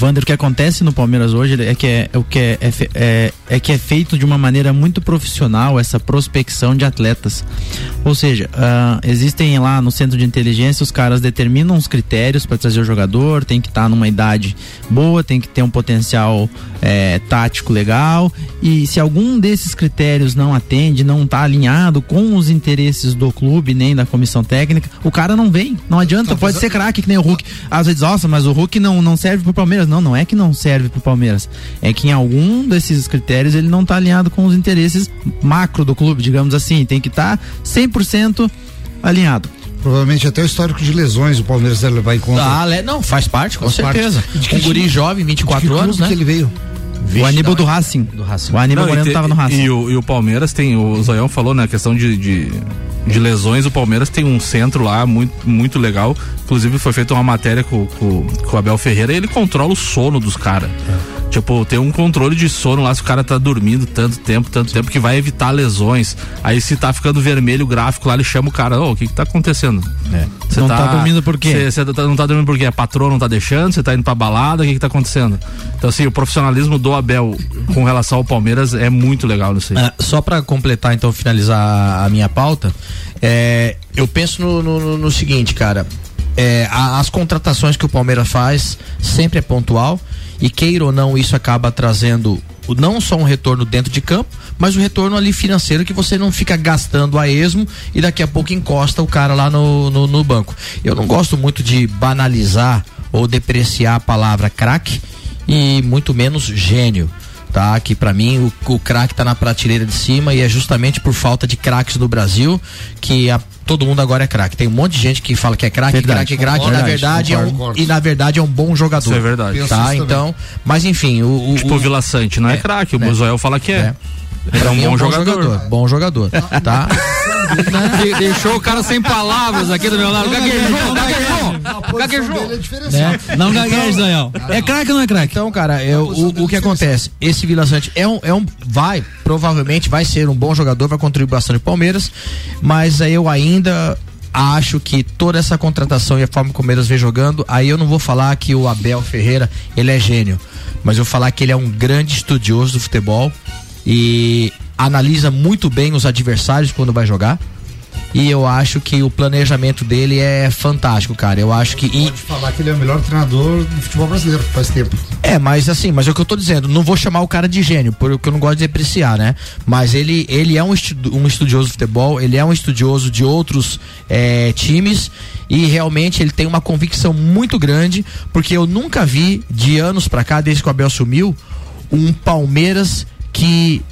[SPEAKER 4] Wander, o que acontece no Palmeiras hoje é que é, o que é, é, é, é que é feito de uma maneira muito profissional essa prospecção de atletas. Ou seja, uh, existem lá no centro de inteligência, os caras determinam os critérios para trazer o jogador, tem que estar tá numa idade boa, tem que ter um potencial é, tático legal. E se algum desses critérios não atende, não está alinhado com os interesses do clube nem da comissão técnica, o cara não vem. Não adianta, pode ser craque que nem o Hulk. Às vezes, nossa, mas o Hulk não, não serve pro Palmeiras. Não, não é que não serve pro Palmeiras. É que em algum desses critérios ele não está alinhado com os interesses macro do clube, digamos assim. Tem que estar tá 100% alinhado.
[SPEAKER 3] Provavelmente até o histórico de lesões o Palmeiras deve levar em conta.
[SPEAKER 2] Ah, não, faz parte, com faz certeza. Parte. Um guri jovem, 24 anos, né?
[SPEAKER 3] que ele veio?
[SPEAKER 4] Vixe, o Aníbal do Racing. do Racing. O Aníbal não, Moreno tava no Racing.
[SPEAKER 1] E o, e o Palmeiras tem, o Zoião falou na né, questão de, de, de, lesões, o Palmeiras tem um centro lá muito, muito legal. Inclusive foi feita uma matéria com, com, com o Abel Ferreira e ele controla o sono dos caras. É. Tipo, tem um controle de sono lá se o cara tá dormindo tanto tempo, tanto tempo, que vai evitar lesões. Aí se tá ficando vermelho o gráfico lá, ele chama o cara, ô, oh, o que que tá acontecendo?
[SPEAKER 4] É. Você não tá, tá, dormindo por quê?
[SPEAKER 1] Você tá, não tá dormindo por quê? A patroa não tá deixando, você tá indo pra balada, o que que tá acontecendo? Então assim, o profissionalismo do Abel com relação ao Palmeiras é muito legal nisso aí.
[SPEAKER 2] Ah, só para completar, então, finalizar a minha pauta, é, eu penso no, no, no seguinte, cara, é, as contratações que o Palmeiras faz sempre é pontual e queira ou não, isso acaba trazendo não só um retorno dentro de campo, mas um retorno ali financeiro que você não fica gastando a esmo e daqui a pouco encosta o cara lá no, no, no banco. Eu não gosto muito de banalizar ou depreciar a palavra craque e muito menos gênio tá? Que para mim o, o craque tá na prateleira de cima e é justamente por falta de craques no Brasil que a, todo mundo agora é craque. Tem um monte de gente que fala que é craque, craque, craque, e na verdade concordo, é um, e na verdade é um bom jogador. Isso
[SPEAKER 1] é verdade.
[SPEAKER 2] Tá? Então, mas enfim, o, o
[SPEAKER 1] tipo o Vila Sante não é, é craque, o é, Buzoel fala que é. é.
[SPEAKER 2] É um, bom, é um jogador. bom jogador. Bom jogador, tá?
[SPEAKER 5] Deixou o cara sem palavras aqui do meu lado. Gaguejou, gaguejou. Gaguejou.
[SPEAKER 2] É né? Não gagueje, Daniel. É craque ou não é craque? Então, cara, eu, o, o que acontece? Esse Vila Sante é um, é um. Vai, provavelmente vai ser um bom jogador, vai contribuir bastante pro Palmeiras, mas eu ainda acho que toda essa contratação e a forma como o Palmeiras vem jogando, aí eu não vou falar que o Abel Ferreira, ele é gênio, mas eu vou falar que ele é um grande estudioso do futebol e analisa muito bem os adversários quando vai jogar. E eu acho que o planejamento dele é fantástico, cara. Eu acho que.
[SPEAKER 3] Pode e... falar que ele é o melhor treinador do futebol brasileiro faz tempo.
[SPEAKER 2] É, mas assim, mas é o que eu tô dizendo. Não vou chamar o cara de gênio, porque eu não gosto de depreciar, né? Mas ele, ele é um, estu, um estudioso de futebol, ele é um estudioso de outros é, times e realmente ele tem uma convicção muito grande, porque eu nunca vi, de anos pra cá, desde que o Abel sumiu, um Palmeiras que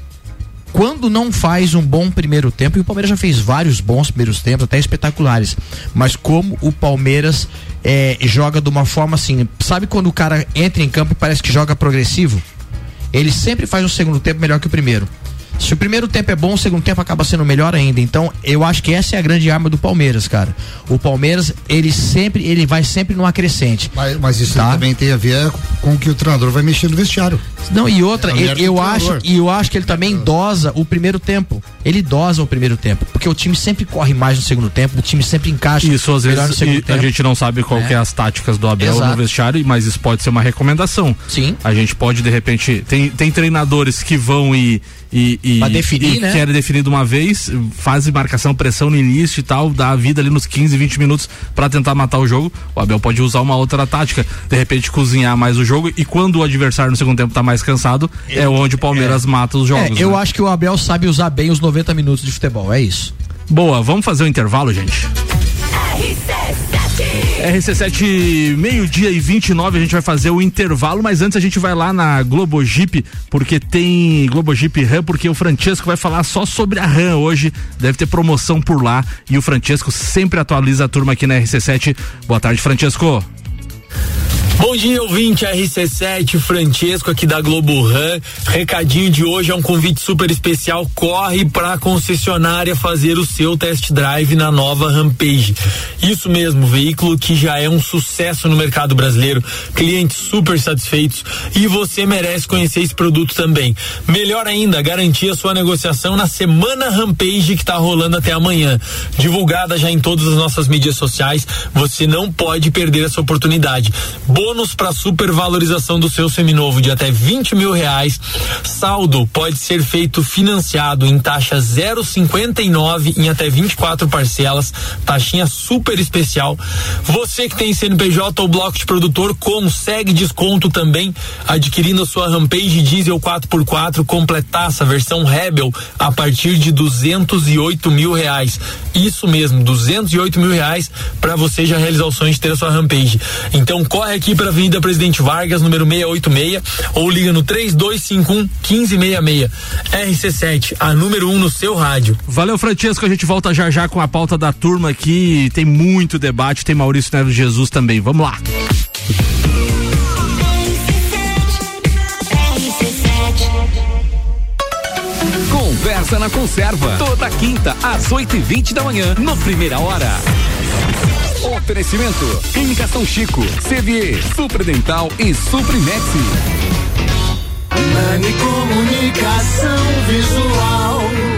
[SPEAKER 2] quando não faz um bom primeiro tempo, e o Palmeiras já fez vários bons primeiros tempos, até espetaculares, mas como o Palmeiras é, joga de uma forma assim, sabe quando o cara entra em campo e parece que joga progressivo? Ele sempre faz o segundo tempo melhor que o primeiro. Se o primeiro tempo é bom, o segundo tempo acaba sendo melhor ainda. Então, eu acho que essa é a grande arma do Palmeiras, cara. O Palmeiras, ele sempre, ele vai sempre numa crescente.
[SPEAKER 3] Mas, mas isso tá? também tem a ver com que o treinador vai mexer no vestiário.
[SPEAKER 2] Não, e outra, eu, eu acho, e eu acho que ele também dosa o primeiro tempo. Ele dosa o primeiro tempo, porque o time sempre corre mais no segundo tempo, o time sempre encaixa.
[SPEAKER 1] Isso às vezes a gente não sabe qual é. é as táticas do Abel Exato. no vestiário, mas isso pode ser uma recomendação.
[SPEAKER 2] Sim.
[SPEAKER 1] A gente pode de repente tem tem treinadores que vão e e, e,
[SPEAKER 2] pra definir,
[SPEAKER 1] e
[SPEAKER 2] né?
[SPEAKER 1] quer definir de uma vez, faz marcação, pressão no início e tal, dá a vida ali nos 15, 20 minutos para tentar matar o jogo. O Abel pode usar uma outra tática, de repente cozinhar mais o jogo e quando o adversário no segundo tempo tá mais cansado, é, é onde o Palmeiras é, mata os jogos.
[SPEAKER 2] É, eu né? acho que o Abel sabe usar bem os 90 minutos de futebol, é isso.
[SPEAKER 1] Boa, vamos fazer o um intervalo, gente. RC7, meio-dia e 29, a gente vai fazer o intervalo, mas antes a gente vai lá na Globo Jeep, porque tem Globo Jeep RAM, porque o Francesco vai falar só sobre a RAM hoje. Deve ter promoção por lá e o Francesco sempre atualiza a turma aqui na RC7. Boa tarde, Francesco.
[SPEAKER 8] Bom dia, ouvinte RC7, Francesco aqui da Globo Ram. Recadinho de hoje é um convite super especial. Corre para a concessionária fazer o seu test drive na nova Rampage. Isso mesmo, veículo que já é um sucesso no mercado brasileiro, clientes super satisfeitos e você merece conhecer esse produto também. Melhor ainda, garantir a sua negociação na semana Rampage que está rolando até amanhã. Divulgada já em todas as nossas mídias sociais, você não pode perder essa oportunidade. Bônus para supervalorização do seu seminovo de até 20 mil reais. Saldo pode ser feito financiado em taxa 0,59 em até 24 parcelas. Taxinha super especial. Você que tem CNPJ ou bloco de produtor consegue desconto também adquirindo a sua Rampage Diesel 4x4 completaça versão Rebel a partir de 208 mil reais. Isso mesmo, 208 mil reais para você já realizar o sonho de ter a sua Rampage. Então corre aqui para Avenida Presidente Vargas, número 686, ou liga no 3251 1566. RC7, a número 1 um no seu rádio.
[SPEAKER 1] Valeu, Francesco. A gente volta já já com a pauta da turma aqui. Tem muito debate. Tem Maurício Neves Jesus também. Vamos lá.
[SPEAKER 6] Conversa na Conserva. Toda quinta, às 8 e 20 da manhã, no Primeira Hora. Oferecimento: Clínica São Chico, CVE, Supredental e Suprimex.
[SPEAKER 9] Nani Comunicação Visual.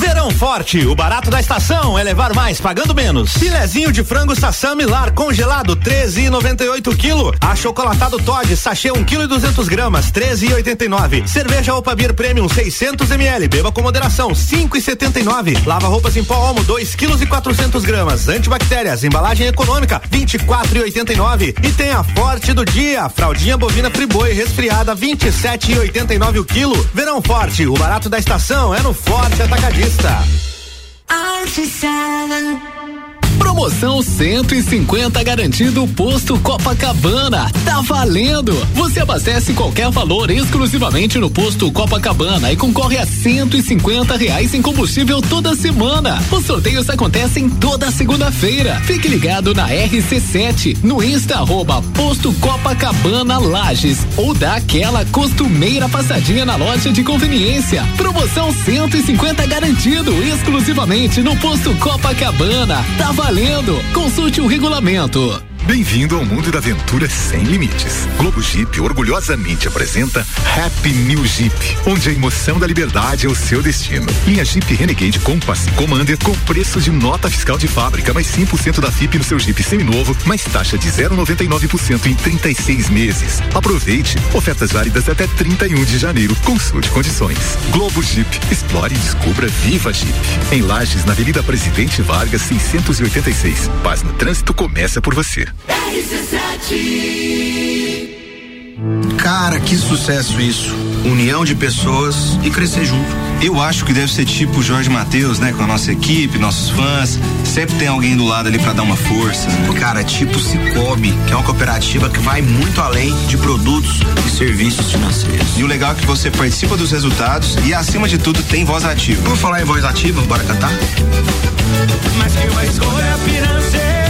[SPEAKER 10] Verão forte, o barato da estação é levar mais pagando menos. Filezinho de frango Sassam Milar congelado 13,98 kg. Achocolatado Todd sachê 1 kg e 200 gramas 13,89. Cerveja Opa Beer Premium 600 ml, beba com moderação 5,79. Lava roupas em pó Omo 2 kg e 400 gramas. Antibactérias, embalagem econômica 24,89. E tem a forte do dia, fraldinha bovina Friboi resfriada 27,89 o quilo. Verão forte, o barato da estação é no Forte Atacadista. Fiesta.
[SPEAKER 6] Promoção 150 garantido posto Copacabana. Tá valendo! Você abastece qualquer valor exclusivamente no posto Copacabana e concorre a 150 reais em combustível toda semana. Os sorteios acontecem toda segunda-feira. Fique ligado na RC7 no Insta arroba posto Copacabana Lages ou dá aquela costumeira passadinha na loja de conveniência. Promoção 150 garantido exclusivamente no posto Copacabana. Tá valendo! Consulte o regulamento.
[SPEAKER 11] Bem-vindo ao mundo da aventura sem limites. Globo Jeep orgulhosamente apresenta Happy New Jeep, onde a emoção da liberdade é o seu destino. Linha Jeep Renegade Compass Commander com preço de nota fiscal de fábrica, mais 5% da FIP no seu Jeep seminovo, mais taxa de 0,99% em 36 meses. Aproveite. Ofertas válidas até 31 de janeiro. Consulte condições. Globo Jeep. Explore e descubra Viva Jeep. Em Lages, na Avenida Presidente Vargas, 686. Paz no trânsito começa por você.
[SPEAKER 12] Cara, que sucesso isso. União de pessoas e crescer junto.
[SPEAKER 13] Eu acho que deve ser tipo Jorge Matheus, né? Com a nossa equipe, nossos fãs. Sempre tem alguém do lado ali para dar uma força.
[SPEAKER 12] Cara, tipo Cicobi, que é uma cooperativa que vai muito além de produtos e serviços financeiros.
[SPEAKER 13] E o legal é que você participa dos resultados e, acima de tudo, tem voz ativa.
[SPEAKER 12] Vamos falar em voz ativa? Bora cantar?
[SPEAKER 9] Mas que uma escolha financeira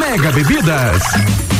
[SPEAKER 6] Mega Bebidas.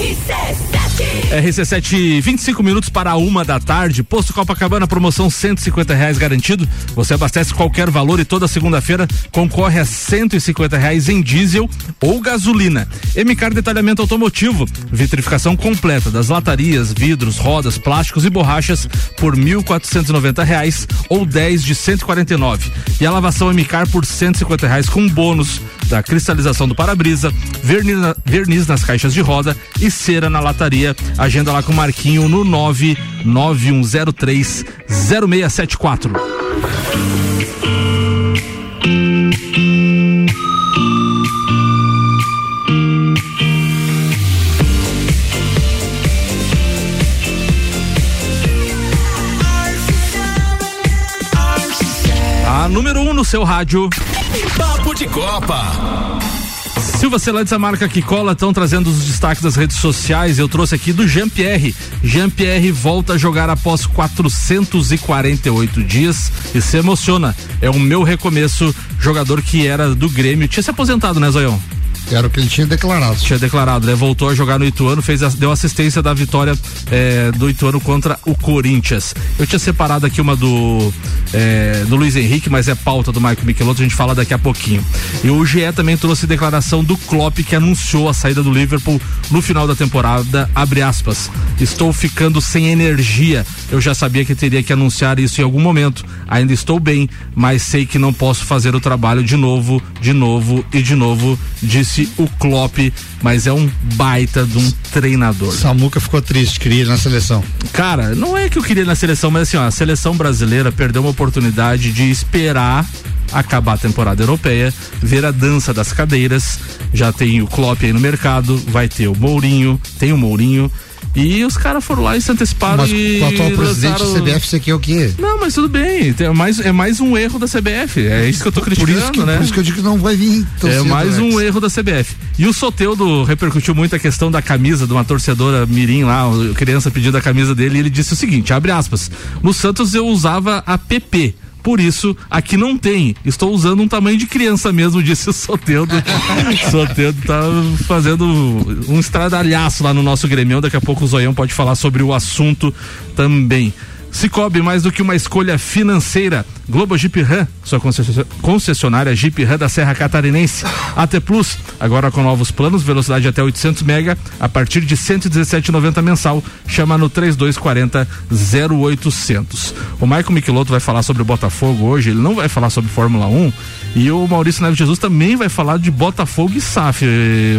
[SPEAKER 14] He says.
[SPEAKER 1] RC7, 25 minutos para uma da tarde. Posto Copacabana, promoção 150 reais garantido. Você abastece qualquer valor e toda segunda-feira concorre a 150 reais em diesel ou gasolina. MCAR Detalhamento Automotivo, vitrificação completa das latarias, vidros, rodas, plásticos e borrachas por 1.490 reais ou 10 de 149. E a lavação MCAR por 150 reais com bônus da cristalização do para-brisa, verniz, verniz nas caixas de roda e cera na lataria. Agenda lá com o Marquinho no 99103 0674. A número 1 um no seu rádio.
[SPEAKER 14] Papo de Copa.
[SPEAKER 1] Silva Celantes, a marca que cola, estão trazendo os destaques das redes sociais. Eu trouxe aqui do Jean-Pierre. Jean-Pierre volta a jogar após 448 dias e se emociona. É o meu recomeço. Jogador que era do Grêmio. Tinha se aposentado, né, Zoião?
[SPEAKER 3] Era o que ele tinha declarado.
[SPEAKER 1] Tinha declarado, né? Voltou a jogar no Ituano, fez, deu assistência da vitória é, do Ituano contra o Corinthians. Eu tinha separado aqui uma do é, do Luiz Henrique, mas é pauta do Michael Michelotto, a gente fala daqui a pouquinho. E o GE também trouxe declaração do Klopp que anunciou a saída do Liverpool no final da temporada, abre aspas. Estou ficando sem energia. Eu já sabia que teria que anunciar isso em algum momento. Ainda estou bem, mas sei que não posso fazer o trabalho de novo, de novo e de novo, disse o Klopp, mas é um baita de um treinador.
[SPEAKER 3] Samuca ficou triste, queria ir na seleção.
[SPEAKER 1] Cara, não é que eu queria ir na seleção, mas assim, ó, a seleção brasileira perdeu uma oportunidade de esperar acabar a temporada europeia, ver a dança das cadeiras. Já tem o Klopp aí no mercado, vai ter o Mourinho, tem o Mourinho. E os caras foram lá e se anteciparam
[SPEAKER 3] Mas
[SPEAKER 1] e.
[SPEAKER 3] com o atual presidente
[SPEAKER 1] lançaram-
[SPEAKER 3] da CBF, você quer o quê?
[SPEAKER 1] Não, mas tudo bem. É mais, é mais um erro da CBF. É isso que eu tô
[SPEAKER 3] Por
[SPEAKER 1] criticando,
[SPEAKER 3] isso que,
[SPEAKER 1] né?
[SPEAKER 3] por isso que eu digo que não vai vir.
[SPEAKER 1] É
[SPEAKER 3] cedo,
[SPEAKER 1] mais um erro da CBF. E o Soteudo repercutiu muito a questão da camisa de uma torcedora Mirim lá, criança pedindo a camisa dele, e ele disse o seguinte, abre aspas, no Santos eu usava a PP. Por isso, aqui não tem. Estou usando um tamanho de criança mesmo, disse o Soteudo. Soteudo tá fazendo um estradalhaço lá no nosso Grêmio. Daqui a pouco o Zoião pode falar sobre o assunto também. Cicobi, mais do que uma escolha financeira. Globo Jeep Ram, sua concessi- concessionária Jeep Ram da Serra Catarinense. AT Plus, agora com novos planos, velocidade até 800 mega, a partir de 117,90 mensal. Chama no 3240 0800. O Michael Michelotto vai falar sobre o Botafogo hoje, ele não vai falar sobre Fórmula 1. E o Maurício Neves Jesus também vai falar de Botafogo e SAF,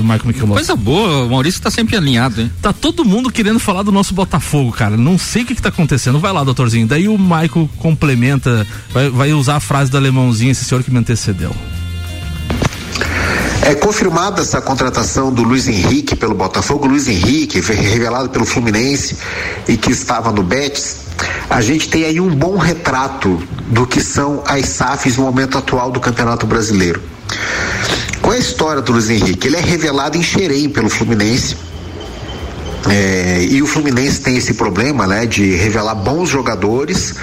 [SPEAKER 1] Michael Michelotto.
[SPEAKER 5] Coisa boa, o Maurício tá sempre alinhado, hein?
[SPEAKER 1] Tá todo mundo querendo falar do nosso Botafogo, cara. Não sei o que, que tá acontecendo. Vai lá, doutorzinho. Daí o Michael complementa, vai, vai usar a frase do alemãozinho, esse senhor que me antecedeu.
[SPEAKER 7] É confirmada essa contratação do Luiz Henrique pelo Botafogo. Luiz Henrique revelado pelo Fluminense e que estava no Betis. A gente tem aí um bom retrato do que são as SAFs no momento atual do Campeonato Brasileiro. Qual é a história do Luiz Henrique? Ele é revelado em Xerém pelo Fluminense. É, e o Fluminense tem esse problema, né, de revelar bons jogadores,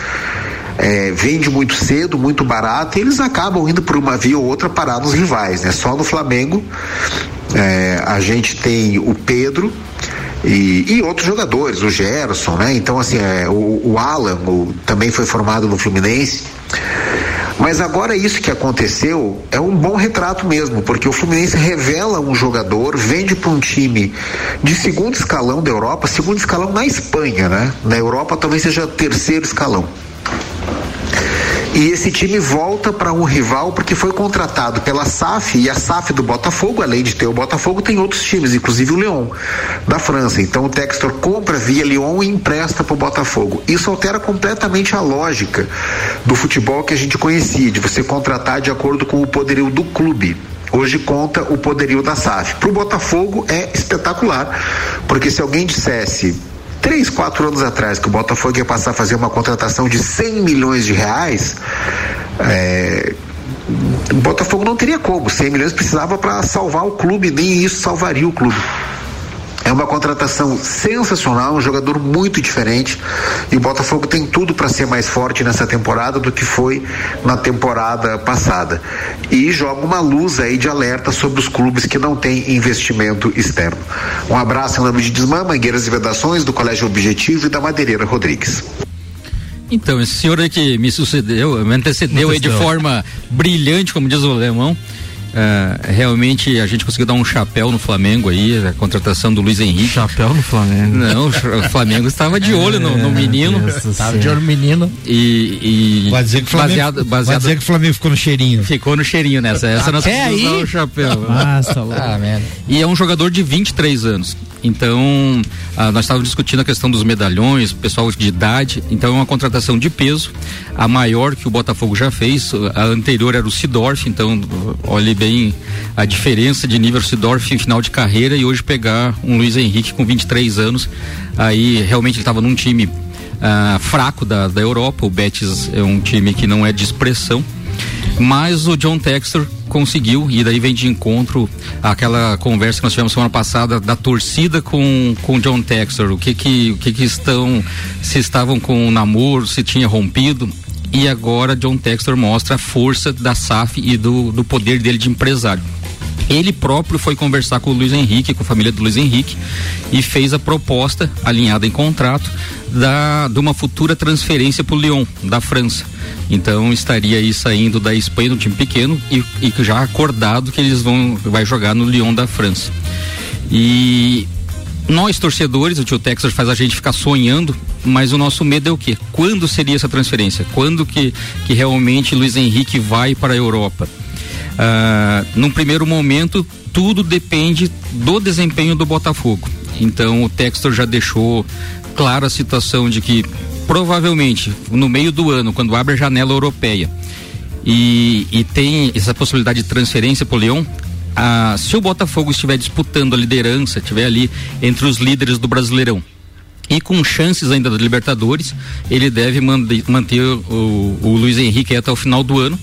[SPEAKER 7] é, vende muito cedo, muito barato, e eles acabam indo por uma via ou outra parar nos rivais, né? Só no Flamengo é, a gente tem o Pedro e, e outros jogadores, o Gerson, né? Então assim, é, o, o Alan o- também foi formado no Fluminense. Mas agora isso que aconteceu é um bom retrato mesmo, porque o Fluminense revela um jogador, vende para um time de segundo escalão da Europa, segundo escalão na Espanha, né? Na Europa talvez seja terceiro escalão. E esse time volta para um rival porque foi contratado pela SAF e a SAF do Botafogo, além de ter o Botafogo, tem outros times, inclusive o Lyon da França. Então o Textor compra via Lyon e empresta para o Botafogo. Isso altera completamente a lógica do futebol que a gente conhecia, de você contratar de acordo com o poderio do clube. Hoje conta o poderio da SAF. Para o Botafogo é espetacular, porque se alguém dissesse três, quatro anos atrás que o Botafogo ia passar a fazer uma contratação de 100 milhões de reais, é, o Botafogo não teria como. 100 milhões precisava para salvar o clube, nem isso salvaria o clube. É uma contratação sensacional, um jogador muito diferente. E o Botafogo tem tudo para ser mais forte nessa temporada do que foi na temporada passada. E joga uma luz aí de alerta sobre os clubes que não têm investimento externo. Um abraço em nome de Desmã, Mangueiras e Vedações, do Colégio Objetivo e da Madeireira Rodrigues.
[SPEAKER 5] Então, esse senhor aí que me sucedeu, me antecedeu aí de forma brilhante, como diz o alemão. Uh, realmente a gente conseguiu dar um chapéu no Flamengo aí, a contratação do Luiz Henrique.
[SPEAKER 1] Chapéu no Flamengo.
[SPEAKER 5] Não, o Flamengo estava de olho no, no menino.
[SPEAKER 2] Estava de olho no menino.
[SPEAKER 5] E, e
[SPEAKER 3] vai dizer que o Flamengo, baseado, baseado, vai dizer que o Flamengo ficou no cheirinho.
[SPEAKER 5] Ficou no cheirinho nessa. Essa nós
[SPEAKER 2] Até aí?
[SPEAKER 5] o chapéu.
[SPEAKER 2] Nossa, ah, merda.
[SPEAKER 5] E é um jogador de 23 anos. Então, ah, nós estávamos discutindo a questão dos medalhões, pessoal de idade. Então, é uma contratação de peso, a maior que o Botafogo já fez. A anterior era o Sidorf, então, olhe bem a diferença de nível Sidorf em final de carreira e hoje pegar um Luiz Henrique com 23 anos. Aí, realmente, ele estava num time ah, fraco da, da Europa. O Betis é um time que não é de expressão. Mas o John Textor conseguiu, e daí vem de encontro aquela conversa que nós tivemos semana passada da torcida com com o John Textor, o que que o que que estão se estavam com um namoro, se tinha rompido. E agora John Textor mostra a força da SAF e do, do poder dele de empresário. Ele próprio foi conversar com o Luiz Henrique, com a família do Luiz Henrique, e fez a proposta, alinhada em contrato, da, de uma futura transferência para o Lyon, da França. Então estaria aí saindo da Espanha, do time pequeno, e, e já acordado que eles vão vai jogar no Lyon da França. E nós torcedores, o tio Texas faz a gente ficar sonhando, mas o nosso medo é o quê? Quando seria essa transferência? Quando que, que realmente Luiz Henrique vai para a Europa? Ah, num primeiro momento, tudo depende do desempenho do Botafogo. Então o Textor já deixou clara a situação de que provavelmente no meio do ano, quando abre a janela europeia e, e tem essa possibilidade de transferência para o Leão, ah, se o Botafogo estiver disputando a liderança, estiver ali entre os líderes do Brasileirão e com chances ainda da Libertadores, ele deve manter o, o Luiz Henrique até o final do ano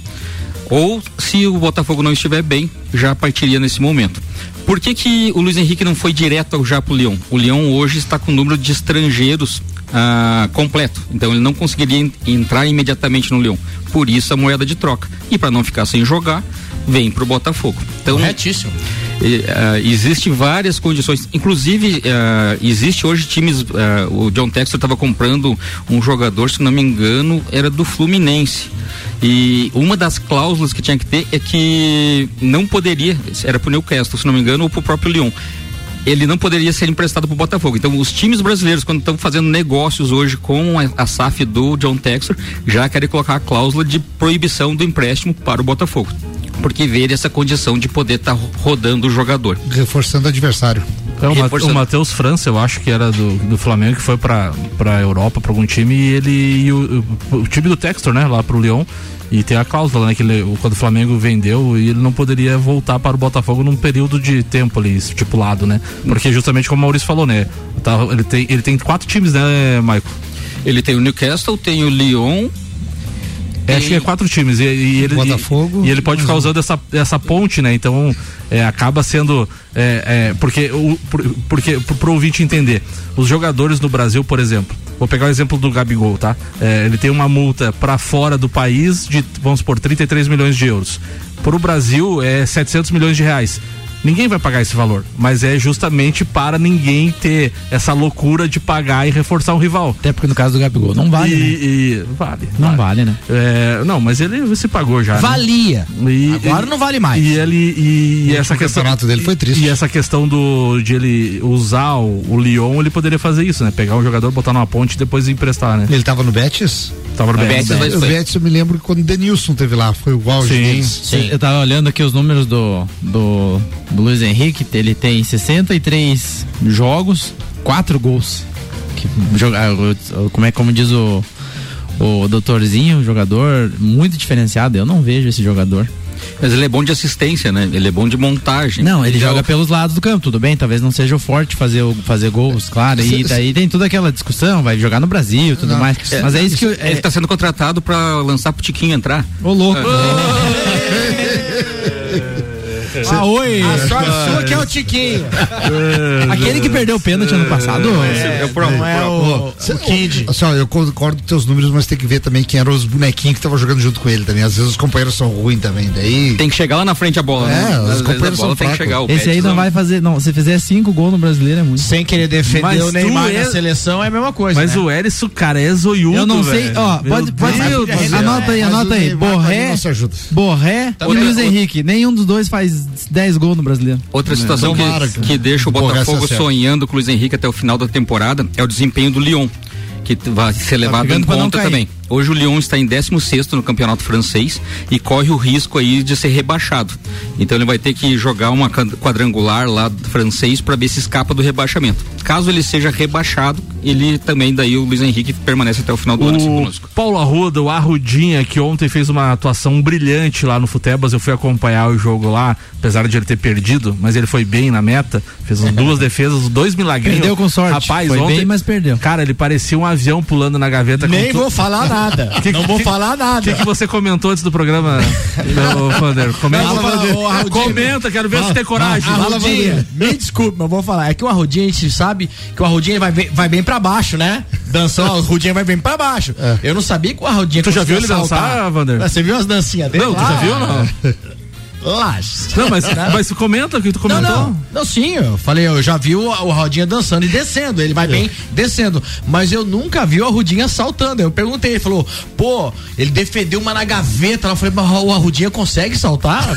[SPEAKER 5] ou se o Botafogo não estiver bem, já partiria nesse momento. Por que, que o Luiz Henrique não foi direto já para o Leão? O Leão hoje está com o número de estrangeiros ah, completo, então ele não conseguiria entrar imediatamente no Leão. Por isso a moeda de troca. E para não ficar sem jogar, vem para o Botafogo. Então,
[SPEAKER 2] Corretíssimo.
[SPEAKER 5] Uh, existe várias condições, inclusive uh, existe hoje times. Uh, o John Textor estava comprando um jogador, se não me engano, era do Fluminense. E uma das cláusulas que tinha que ter é que não poderia, era pro Newcastle, se não me engano, ou pro próprio Lyon ele não poderia ser emprestado para o Botafogo. Então, os times brasileiros, quando estão fazendo negócios hoje com a, a SAF do John Textor, já querem colocar a cláusula de proibição do empréstimo para o Botafogo. Porque vê essa condição de poder estar tá rodando o jogador.
[SPEAKER 3] Reforçando o adversário.
[SPEAKER 1] É, o, o Matheus França, eu acho que era do, do Flamengo, que foi para a Europa, para algum time, e ele. E o, o, o, time do Textor, né, lá pro Lyon. E tem a cláusula, né, que ele, quando o Flamengo vendeu, ele não poderia voltar para o Botafogo num período de tempo ali estipulado, né? Porque justamente como o Maurício falou, né? Tá, ele, tem, ele tem quatro times, né, Maico?
[SPEAKER 5] Ele tem o Newcastle, tem o Lyon,
[SPEAKER 1] é, acho que é quatro times. E, e ele,
[SPEAKER 3] Botafogo.
[SPEAKER 1] E, e ele pode ficar usando essa, essa ponte, né? Então é, acaba sendo. É, é, porque o porque pro ouvinte entender, os jogadores no Brasil, por exemplo, vou pegar o exemplo do Gabigol, tá? É, ele tem uma multa para fora do país de, vamos por 33 milhões de euros. Para o Brasil é 700 milhões de reais. Ninguém vai pagar esse valor, mas é justamente para ninguém ter essa loucura de pagar e reforçar um rival.
[SPEAKER 2] Até porque no caso do Gabigol não vale. E,
[SPEAKER 1] né? e vale.
[SPEAKER 2] Não vale, vale né?
[SPEAKER 1] É, não, mas ele se pagou já. Né?
[SPEAKER 2] Valia.
[SPEAKER 1] Né? E,
[SPEAKER 2] Agora
[SPEAKER 1] e,
[SPEAKER 2] não vale mais.
[SPEAKER 1] E ele e, e essa questão
[SPEAKER 3] dele foi triste.
[SPEAKER 1] E essa questão do de ele usar o, o Lyon, ele poderia fazer isso, né? Pegar um jogador, botar numa ponte e depois emprestar, né?
[SPEAKER 3] Ele tava no Betis?
[SPEAKER 1] Tava no Betis.
[SPEAKER 3] Betis, o Betis eu me lembro que quando o Denilson teve lá, foi o auge
[SPEAKER 4] Sim, sim. Eu tava olhando aqui os números do do, do Luiz Henrique ele tem 63 jogos, 4 gols. Que, ah, como é como diz o, o doutorzinho, jogador muito diferenciado. Eu não vejo esse jogador.
[SPEAKER 5] Mas ele é bom de assistência, né? Ele é bom de montagem.
[SPEAKER 4] Não, ele
[SPEAKER 5] Já
[SPEAKER 4] joga
[SPEAKER 5] o-
[SPEAKER 4] pelos lados do campo, tudo bem, talvez não seja o forte fazer, o- fazer gols, claro, e daí tem toda aquela discussão, vai jogar no Brasil e tudo mais. Mas é isso que é,
[SPEAKER 5] Ele tá sendo contratado pra lançar pro Tiquinho entrar.
[SPEAKER 4] Ô, louco.
[SPEAKER 2] Ah, oi. A sorte sua que é o Tiquinho.
[SPEAKER 4] Aquele que perdeu o pênalti ano passado.
[SPEAKER 5] É, é.
[SPEAKER 2] Não é o, o Kid.
[SPEAKER 3] Assim, ó, eu concordo com teus números, mas tem que ver também quem eram os bonequinhos que estavam jogando junto com ele também. Às vezes os companheiros são ruins também, daí.
[SPEAKER 5] Tem que chegar lá na frente a bola,
[SPEAKER 3] É,
[SPEAKER 5] né?
[SPEAKER 3] os
[SPEAKER 5] Às
[SPEAKER 3] companheiros são
[SPEAKER 5] tem que
[SPEAKER 3] fracos.
[SPEAKER 5] chegar. O
[SPEAKER 4] Esse aí não vai fazer, não, se fizer cinco gols no brasileiro é muito.
[SPEAKER 2] Sem querer defender
[SPEAKER 1] Mas
[SPEAKER 2] o Neymar
[SPEAKER 1] tu
[SPEAKER 2] na
[SPEAKER 1] é-
[SPEAKER 2] seleção é a mesma coisa.
[SPEAKER 1] Mas
[SPEAKER 2] né?
[SPEAKER 1] o Erisson, cara, é zoiudo.
[SPEAKER 4] Eu não sei,
[SPEAKER 1] velho.
[SPEAKER 4] ó, pode, pode anota aí, anota aí. Borré. Borré e
[SPEAKER 5] Outra-
[SPEAKER 4] Luiz Henrique. Nenhum dos dois faz 10 gols no brasileiro.
[SPEAKER 5] Outra situação
[SPEAKER 3] Tomara
[SPEAKER 5] que,
[SPEAKER 3] que-
[SPEAKER 5] que deixa o Botafogo
[SPEAKER 3] é
[SPEAKER 5] sonhando com o Luiz Henrique até o final da temporada é o desempenho do Lyon, que vai ser levado em
[SPEAKER 4] brigando pra não
[SPEAKER 5] conta também. Hoje o Lyon está em 16 no campeonato francês e corre o risco aí de ser rebaixado. Então ele vai ter que jogar uma quadrangular lá do francês para ver se escapa do rebaixamento. Caso ele seja rebaixado, ele também daí o Luiz Henrique permanece até o final do ano assim
[SPEAKER 1] O
[SPEAKER 5] conosco.
[SPEAKER 1] Paulo Arruda, o Arrudinha, que ontem fez uma atuação brilhante lá no Futebas, eu fui acompanhar o jogo lá, apesar de ele ter perdido, mas ele foi bem na meta, fez as duas defesas, dois milagrinhos.
[SPEAKER 4] Perdeu com sorte.
[SPEAKER 1] Rapaz,
[SPEAKER 4] Foi
[SPEAKER 1] ontem,
[SPEAKER 4] bem, mas perdeu.
[SPEAKER 1] Cara, ele parecia um avião pulando na gaveta.
[SPEAKER 2] Nem
[SPEAKER 1] com tu-
[SPEAKER 2] vou falar nada.
[SPEAKER 1] Que-
[SPEAKER 2] não vou
[SPEAKER 1] que-
[SPEAKER 2] falar
[SPEAKER 1] O
[SPEAKER 2] nada.
[SPEAKER 1] que, que você comentou antes do programa, meu Vander? Comenta,
[SPEAKER 2] Fala, Arrudinha.
[SPEAKER 1] comenta, quero ver se tem coragem.
[SPEAKER 2] Arrudinha, me desculpe, mas vou falar. É que o Arrudinha, a gente sabe que o Arrudinha vai bem, vai bem pra baixo, né? Dançando, o Arrudinha vai bem pra baixo. Eu não sabia que o Arrudinha
[SPEAKER 1] Tu já viu ele dançar. Vander?
[SPEAKER 2] Você viu as dancinhas dele?
[SPEAKER 1] Não, tu já viu não?
[SPEAKER 2] Lá.
[SPEAKER 1] Não, mas, mas comenta o que tu
[SPEAKER 2] Não,
[SPEAKER 1] comentou.
[SPEAKER 2] não, não, sim, eu falei, eu já vi o, o Rodinha dançando e descendo, ele vai bem descendo, mas eu nunca vi o Arrudinha saltando, eu perguntei, ele falou, pô, ele defendeu uma na gaveta, eu falei, mas o Arrudinha consegue saltar?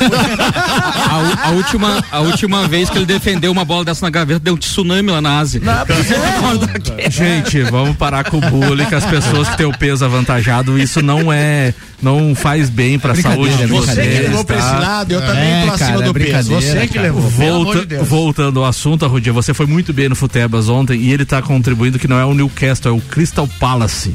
[SPEAKER 5] A, a última, a última vez que ele defendeu uma bola dessa na gaveta, deu um tsunami lá na Ásia.
[SPEAKER 1] Gente, vamos parar com o bullying, que as pessoas que têm o peso avantajado, isso não é, não faz bem pra saúde de
[SPEAKER 2] Você
[SPEAKER 1] vocês.
[SPEAKER 2] que levou pra esse
[SPEAKER 1] tá?
[SPEAKER 2] lado, eu também
[SPEAKER 4] É,
[SPEAKER 2] tô acima
[SPEAKER 4] cara, é
[SPEAKER 2] do peso,
[SPEAKER 4] brincadeira,
[SPEAKER 2] você que levou,
[SPEAKER 1] Volta-
[SPEAKER 2] de
[SPEAKER 1] voltando ao assunto, Arrudia, você foi muito bem no Futebas ontem e ele tá contribuindo que não é o Newcastle, é o Crystal Palace.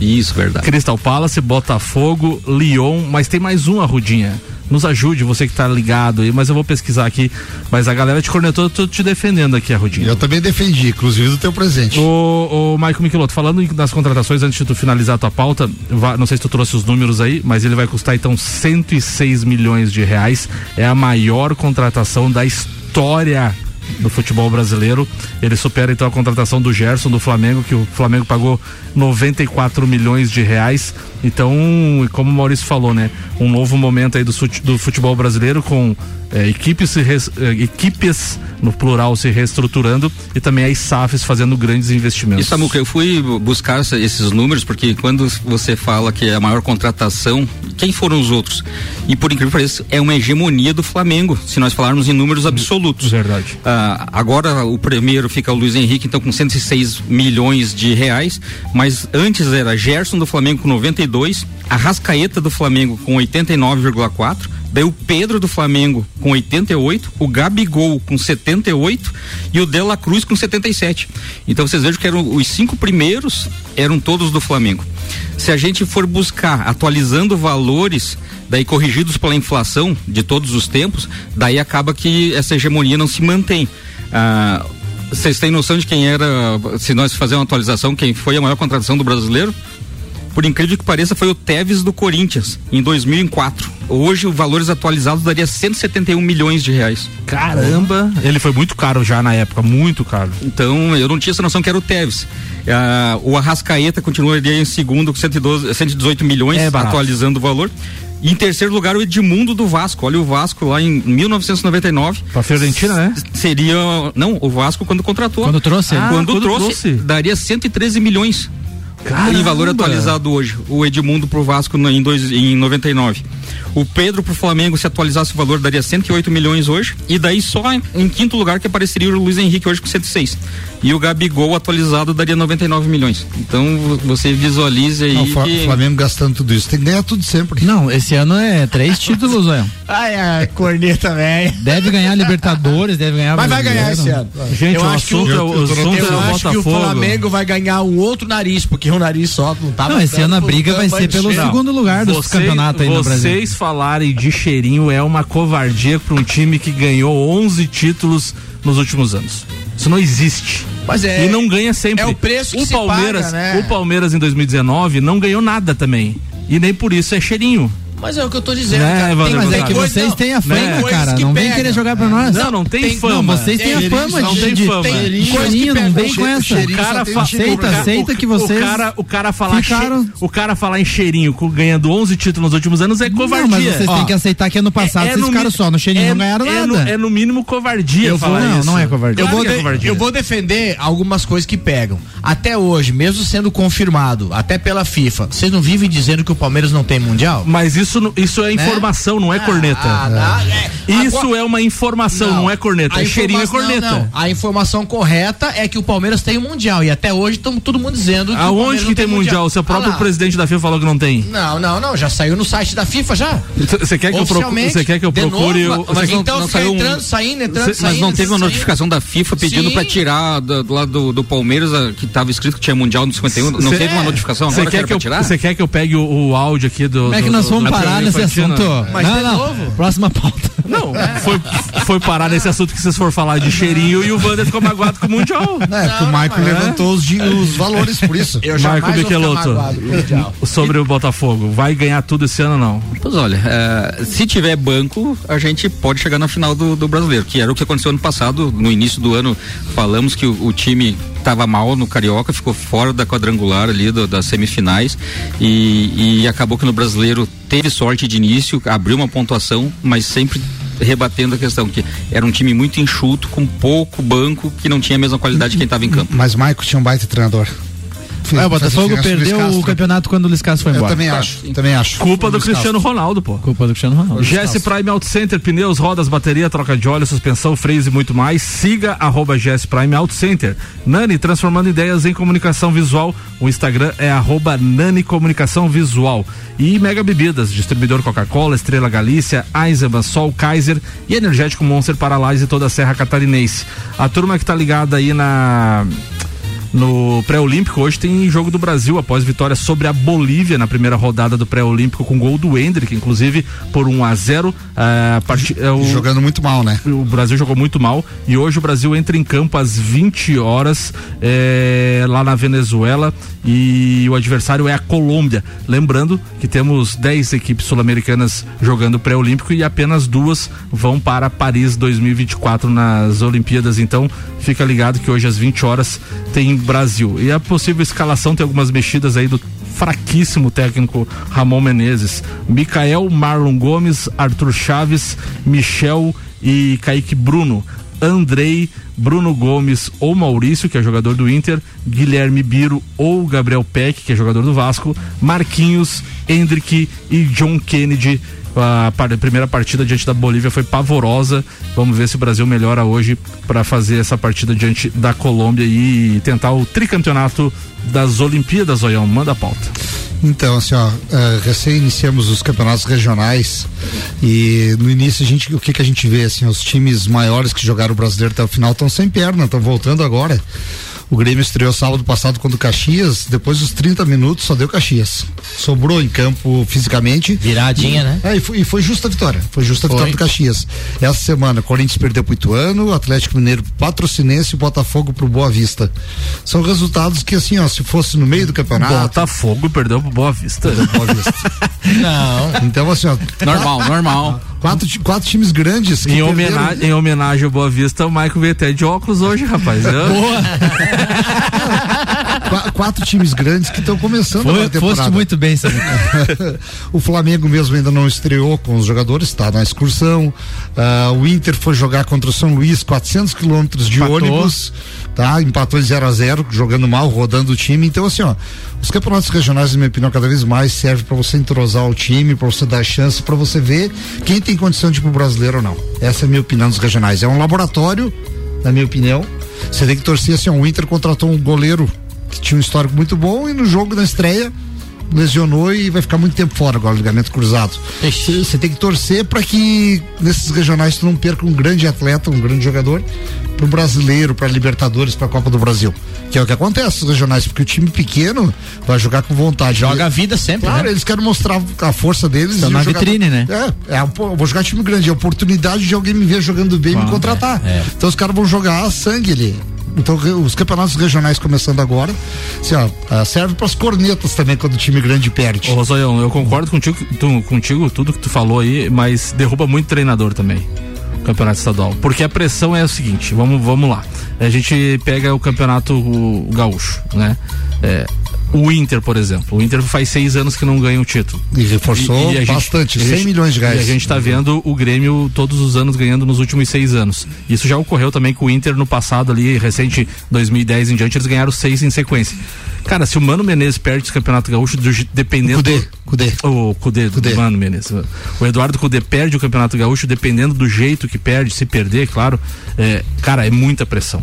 [SPEAKER 5] Isso, verdade.
[SPEAKER 1] Crystal Palace, Botafogo, Lyon, mas tem mais um, Arrudinha. Nos ajude, você que tá ligado aí, mas eu vou pesquisar aqui. Mas a galera te cornetou, eu tô te defendendo aqui, Arrudinha.
[SPEAKER 3] Eu também defendi, inclusive do teu presente.
[SPEAKER 1] O, o Michael Michelotto, falando das contratações, antes de tu finalizar a tua pauta, não sei se tu trouxe os números aí, mas ele vai custar então 106 milhões de reais. É a maior contratação da história do futebol brasileiro. Ele supera então a contratação do Gerson do Flamengo, que o Flamengo pagou 94 milhões de reais. Então, como o Maurício falou, né? Um novo momento aí do, do futebol brasileiro com eh, equipes, eh, equipes no plural se reestruturando e também as SAFs fazendo grandes investimentos.
[SPEAKER 5] E Samuca, eu fui buscar esses números porque quando você fala que é a maior contratação, quem foram os outros? E por incrível que pareça, é uma hegemonia do Flamengo, se nós falarmos em números absolutos.
[SPEAKER 1] Verdade.
[SPEAKER 5] Ah, agora o primeiro fica o Luiz Henrique, então com 106 milhões de reais, mas antes era Gerson do Flamengo com 92, a Rascaeta do Flamengo com 89,4, daí o Pedro do Flamengo com 88, o Gabigol com 78 e o Dela Cruz com 77. Então vocês vejam que eram os cinco primeiros eram todos do Flamengo. Se a gente for buscar atualizando valores daí corrigidos pela inflação de todos os tempos, daí acaba que essa hegemonia não se mantém. Ah, vocês têm noção de quem era, se nós fazermos uma atualização, quem foi a maior contratação do brasileiro? Por incrível que pareça, foi o Tevez do Corinthians, em 2004. Hoje, os valores atualizados daria 171 milhões de reais.
[SPEAKER 1] Caramba! Ele foi muito caro já na época, muito caro.
[SPEAKER 5] Então, eu não tinha essa noção que era o Tevez. Ah, o Arrascaeta continuaria em segundo com 112, 118 milhões,
[SPEAKER 1] É
[SPEAKER 5] atualizando o valor. E em terceiro lugar, o Edmundo do Vasco. Olha o Vasco lá em 1999.
[SPEAKER 1] Pra Fiorentina, né?
[SPEAKER 5] Seria. Não, o Vasco quando contratou.
[SPEAKER 4] Quando trouxe?
[SPEAKER 5] Ah,
[SPEAKER 4] Ah,
[SPEAKER 5] quando,
[SPEAKER 1] quando
[SPEAKER 5] trouxe,
[SPEAKER 1] trouxe.
[SPEAKER 5] daria 113 milhões. Em valor atualizado hoje. O Edmundo pro Vasco em, dois, em 99. O Pedro pro Flamengo, se atualizasse o valor, daria 108 milhões hoje. E daí só em, em quinto lugar que apareceria o Luiz Henrique hoje com 106. E o Gabigol atualizado daria 99 milhões. Então vo- você visualiza aí.
[SPEAKER 3] Não, o
[SPEAKER 5] que...
[SPEAKER 3] Flamengo gastando tudo isso. Tem que ganhar tudo sempre.
[SPEAKER 4] Não, esse ano é três títulos, Léo.
[SPEAKER 2] Ai, a corneta, velho.
[SPEAKER 4] Deve ganhar Libertadores, deve ganhar.
[SPEAKER 2] Mas vai ganhar esse ano.
[SPEAKER 1] Gente,
[SPEAKER 2] eu
[SPEAKER 1] o
[SPEAKER 2] acho que o,
[SPEAKER 1] assunto é o- o
[SPEAKER 2] eu
[SPEAKER 1] assunto é o
[SPEAKER 2] acho que o. Flamengo vai ganhar um outro nariz, porque um nariz só, não tava.
[SPEAKER 4] Não, esse ano a briga vai ser pelo
[SPEAKER 1] Não.
[SPEAKER 4] segundo lugar do
[SPEAKER 1] Vocês-
[SPEAKER 4] campeonato aí no Brasil.
[SPEAKER 1] Vocês falarem de cheirinho é uma covardia para um time que ganhou 11 títulos nos últimos anos. Isso não existe.
[SPEAKER 2] Mas é-
[SPEAKER 1] e não ganha sempre.
[SPEAKER 2] é o preço que
[SPEAKER 1] o Palmeiras,
[SPEAKER 2] paga, né?
[SPEAKER 1] O Palmeiras em 2019 não ganhou nada também. E nem por isso é cheirinho.
[SPEAKER 2] Mas é o que eu tô dizendo,
[SPEAKER 1] Né,
[SPEAKER 2] cara.
[SPEAKER 1] Wander
[SPEAKER 4] Mas é que vocês têm a fama,
[SPEAKER 1] Né?
[SPEAKER 4] cara. Não vem querer jogar pra nós.
[SPEAKER 1] Não, não tem,
[SPEAKER 4] Tem-
[SPEAKER 1] fama.
[SPEAKER 4] não, vocês têm a fama
[SPEAKER 1] não
[SPEAKER 4] de-
[SPEAKER 1] tem
[SPEAKER 4] de-
[SPEAKER 1] fama.
[SPEAKER 4] tem cheirinho, não vem com essa.
[SPEAKER 1] O cara fa-
[SPEAKER 4] Aceita,
[SPEAKER 1] o
[SPEAKER 4] aceita
[SPEAKER 1] o-
[SPEAKER 4] que vocês
[SPEAKER 1] O cara, o cara falar
[SPEAKER 4] ficaram-
[SPEAKER 1] che- o cara falar em cheirinho ganhando 11 títulos nos últimos anos é covardia.
[SPEAKER 4] Não, mas vocês têm que aceitar que ano passado vocês
[SPEAKER 1] no
[SPEAKER 4] ficaram
[SPEAKER 1] mi-
[SPEAKER 4] só no cheirinho, não ganharam
[SPEAKER 1] é no-
[SPEAKER 4] nada.
[SPEAKER 1] é no mínimo covardia
[SPEAKER 2] Eu
[SPEAKER 1] falar
[SPEAKER 2] não,
[SPEAKER 1] isso.
[SPEAKER 4] não é covardia.
[SPEAKER 2] Eu
[SPEAKER 1] Claro
[SPEAKER 2] vou,
[SPEAKER 1] que é
[SPEAKER 2] de-
[SPEAKER 1] covardia.
[SPEAKER 2] eu vou defender algumas coisas que pegam. Até hoje, mesmo sendo confirmado, até pela FIFA, vocês não vivem dizendo que o Palmeiras não tem mundial?
[SPEAKER 1] Mas isso, não- isso é
[SPEAKER 2] Né?
[SPEAKER 1] informação, não é corneta.
[SPEAKER 2] ah, é.
[SPEAKER 1] Isso
[SPEAKER 2] Agora-
[SPEAKER 1] é uma informação, não, é corneta.
[SPEAKER 2] A
[SPEAKER 1] É cheirinho é corneta.
[SPEAKER 2] não, não. A informação correta é que o Palmeiras tem o mundial e até hoje estamos todo mundo dizendo que o
[SPEAKER 1] Aonde
[SPEAKER 2] Palmeiras
[SPEAKER 1] que
[SPEAKER 2] não
[SPEAKER 1] tem mundial? O seu próprio
[SPEAKER 2] Ah
[SPEAKER 1] presidente da FIFA falou que não tem.
[SPEAKER 2] Não, não, não, já saiu no site da FIFA já.
[SPEAKER 1] Você quer que eu procure? Você quer que eu procure?
[SPEAKER 2] novo,
[SPEAKER 1] o-
[SPEAKER 2] mas
[SPEAKER 1] você-
[SPEAKER 2] então fica entrando, saindo, entrando,
[SPEAKER 5] Cê-
[SPEAKER 2] saindo.
[SPEAKER 5] Mas não teve uma
[SPEAKER 2] saindo.
[SPEAKER 5] notificação da FIFA pedindo pra tirar do, do lado do, do Palmeiras a- que tava escrito que tinha Mundial no 51? Não teve uma notificação
[SPEAKER 1] Você
[SPEAKER 5] agora que
[SPEAKER 1] quer
[SPEAKER 5] era
[SPEAKER 1] que, eu,
[SPEAKER 5] tirar?
[SPEAKER 1] você quer que eu pegue o, áudio aqui do.
[SPEAKER 4] Como é que nós vamos
[SPEAKER 1] da
[SPEAKER 4] parar nesse assunto?
[SPEAKER 2] Mas
[SPEAKER 4] não,
[SPEAKER 2] de
[SPEAKER 4] não.
[SPEAKER 2] novo?
[SPEAKER 4] Próxima pauta.
[SPEAKER 1] Não, foi, foi parar nesse assunto que vocês foram falar de cheirinho e o Wander ficou magoado com o Mundial.
[SPEAKER 3] É, porque o Michael levantou os, os valores por isso.
[SPEAKER 2] Eu
[SPEAKER 1] Marco
[SPEAKER 2] ficar
[SPEAKER 1] Michelotto, sobre o Botafogo. Vai ganhar tudo esse ano ou não?
[SPEAKER 5] Pois olha, eh, se tiver banco, a gente pode chegar na final do, do brasileiro, que era o que aconteceu ano passado. No início do ano, falamos que o, o time estava mal no Carioca, ficou fora da quadrangular ali do- das semifinais e, e acabou que no brasileiro teve sorte de início, abriu uma pontuação, mas sempre rebatendo a questão que era um time muito enxuto, com pouco banco, que não tinha a mesma qualidade de quem estava em campo.
[SPEAKER 3] Mas Michael tinha um baita treinador.
[SPEAKER 4] É, o Botafogo perdeu o
[SPEAKER 3] Castro.
[SPEAKER 4] campeonato quando o Luiz Castro foi
[SPEAKER 3] Eu
[SPEAKER 4] embora.
[SPEAKER 3] também acho, também acho.
[SPEAKER 1] Culpa do Cristiano. Ronaldo, pô.
[SPEAKER 4] Culpa do Cristiano Ronaldo.
[SPEAKER 1] GS Prime Auto Center, pneus, rodas, bateria, troca de óleo, suspensão, freios e muito mais. Siga arroba GS Prime Auto Center. Nani, transformando ideias em comunicação visual. O Instagram é arroba Nani Comunicação Visual. E Mega Bebidas, distribuidor Coca-Cola, Estrela Galícia, Eisenbahn, Sol Kaiser e Energético Monster para Lages e toda a Serra Catarinense. A turma que tá ligada aí na no pré-olímpico. Hoje tem jogo do Brasil após vitória sobre a Bolívia na primeira rodada do pré-olímpico com gol do Hendrick, inclusive por 1 a 0 a parti- é, o-
[SPEAKER 3] Jogando muito mal, né?
[SPEAKER 1] o Brasil jogou muito mal e hoje o Brasil entra em campo às 20 horas é, lá na Venezuela e o adversário é a Colômbia. Lembrando que temos 10 equipes sul-americanas jogando pré-olímpico e apenas duas vão para Paris 2024 nas Olimpíadas. Então fica ligado que hoje às 20 horas tem Brasil. E a possível escalação tem algumas mexidas aí do fraquíssimo técnico Ramon Menezes. Mikael, Marlon Gomes, Arthur Chaves, Michel e Kaique Bruno. Andrei, Bruno Gomes ou Maurício, que é jogador do Inter, Guilherme Biro ou Gabriel Peck, que é jogador do Vasco, Marquinhos, Hendrick e John Kennedy. A a primeira partida diante da Bolívia foi pavorosa. Vamos ver se o Brasil melhora hoje para fazer essa partida diante da Colômbia e tentar o tricampeonato das Olimpíadas, Oião. Manda a pauta.
[SPEAKER 3] Então, assim, ó, eh, recém iniciamos os campeonatos regionais e no início a gente, o que que a gente vê, assim, os times maiores que jogaram o brasileiro até o final estão sem perna, estão voltando agora. O Grêmio estreou sábado passado contra o Caxias, depois dos 30 minutos só deu Caxias. Sobrou em campo fisicamente.
[SPEAKER 2] Viradinha, né?
[SPEAKER 3] É, e foi, e foi justa a vitória. Foi justa a
[SPEAKER 2] Foi.
[SPEAKER 3] vitória do Caxias. Essa semana, Corinthians perdeu pro Ituano, Atlético Mineiro pro Patrocinense e Botafogo pro Boa Vista. São resultados que, assim, ó, se fosse no meio do campeonato.
[SPEAKER 1] Botafogo perdeu pro Boa Vista.
[SPEAKER 3] Boa Vista.
[SPEAKER 2] Não.
[SPEAKER 3] Então, assim, ó.
[SPEAKER 5] Normal, normal.
[SPEAKER 3] Quatro, quatro times grandes
[SPEAKER 1] Em homenagem, em homenagem ao Boa Vista, o Michael até de óculos hoje, rapaz.
[SPEAKER 3] Qua- quatro times grandes que estão começando
[SPEAKER 4] Foi,
[SPEAKER 3] a temporada.
[SPEAKER 4] foste muito bem, Samir.
[SPEAKER 3] o Flamengo mesmo ainda não estreou com os jogadores, está na excursão. Ah, o Inter foi jogar contra o São Luís, 400 quilômetros de
[SPEAKER 4] Empatou.
[SPEAKER 3] ônibus, tá? Empatou em 0 a 0 jogando mal, rodando o time. Então, assim, ó, os campeonatos regionais, na minha opinião, cada vez mais servem para você entrosar o time, para você dar chance, para você ver quem tem condição de ir pro brasileiro ou não. Essa é a minha opinião dos regionais. É um laboratório, na minha opinião. Você tem que torcer assim, ó, o Inter contratou um goleiro que tinha um histórico muito bom e no jogo da estreia lesionou e vai ficar muito tempo fora agora, ligamento cruzado. Você tem que torcer para que nesses regionais tu não perca um grande atleta, um grande jogador pro brasileiro, para Libertadores, para Copa do Brasil. Que é o que acontece nos regionais, porque o time pequeno vai jogar com vontade.
[SPEAKER 2] Joga a vida sempre,
[SPEAKER 3] Claro,
[SPEAKER 2] né?
[SPEAKER 3] eles querem mostrar a força deles.
[SPEAKER 4] Estão
[SPEAKER 3] o
[SPEAKER 4] na vitrine, né?
[SPEAKER 3] É, é, vou jogar time grande, é a oportunidade de alguém me ver jogando bem e me contratar.
[SPEAKER 4] é, é.
[SPEAKER 3] Então os caras vão jogar sangue ali. Então os campeonatos regionais começando agora, assim, ó, ah, serve para as cornetas também quando o time grande perde.
[SPEAKER 1] Ô, Rosoião, eu concordo contigo, tu- contigo, tudo que tu falou aí, mas derruba muito treinador também. Campeonato estadual. Porque a pressão é o seguinte, vamos, vamos lá. A gente pega o campeonato o- o gaúcho, né? É, o Inter, por exemplo. O Inter faz seis anos que não ganha o título.
[SPEAKER 3] E reforçou
[SPEAKER 1] a gente-
[SPEAKER 3] bastante,
[SPEAKER 1] e a
[SPEAKER 3] 100
[SPEAKER 1] gente-
[SPEAKER 3] milhões de reais.
[SPEAKER 1] E a gente tá vendo o Grêmio todos os anos ganhando nos últimos seis anos. Isso já ocorreu também com o Inter no passado ali, recente 2010 em diante, eles ganharam seis em sequência. Cara, se o Mano Menezes perde esse campeonato gaúcho, dependendo.
[SPEAKER 3] Cudê, Cudê.
[SPEAKER 1] O Cudê, do Mano Menezes. O Eduardo Cudê perde o campeonato gaúcho, dependendo do jeito que perde, se perder, claro. é, cara, é muita pressão.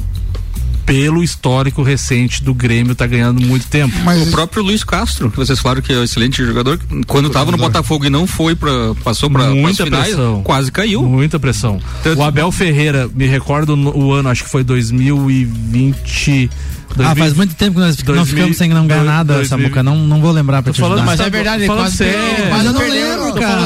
[SPEAKER 1] Pelo histórico recente do Grêmio, tá ganhando muito tempo.
[SPEAKER 5] O próprio Luiz Castro, que vocês falaram que é um excelente jogador, quando estava no Botafogo e não foi para passou para
[SPEAKER 1] muita
[SPEAKER 5] finais,
[SPEAKER 1] pressão.
[SPEAKER 5] quase caiu.
[SPEAKER 1] Muita pressão. O Abel Ferreira, me recordo no- o ano, acho que foi 2020.
[SPEAKER 4] Ah, faz muito tempo que nós não
[SPEAKER 1] 2000,
[SPEAKER 4] ficamos sem não ganhar nada,
[SPEAKER 1] 2000.
[SPEAKER 4] Samuca. Não, não vou lembrar pra
[SPEAKER 1] Tô
[SPEAKER 4] te
[SPEAKER 1] falando,
[SPEAKER 4] ajudar.
[SPEAKER 1] mas é verdade, falando
[SPEAKER 4] quase
[SPEAKER 1] sério.
[SPEAKER 4] perdeu, Mas eu não lembro, cara.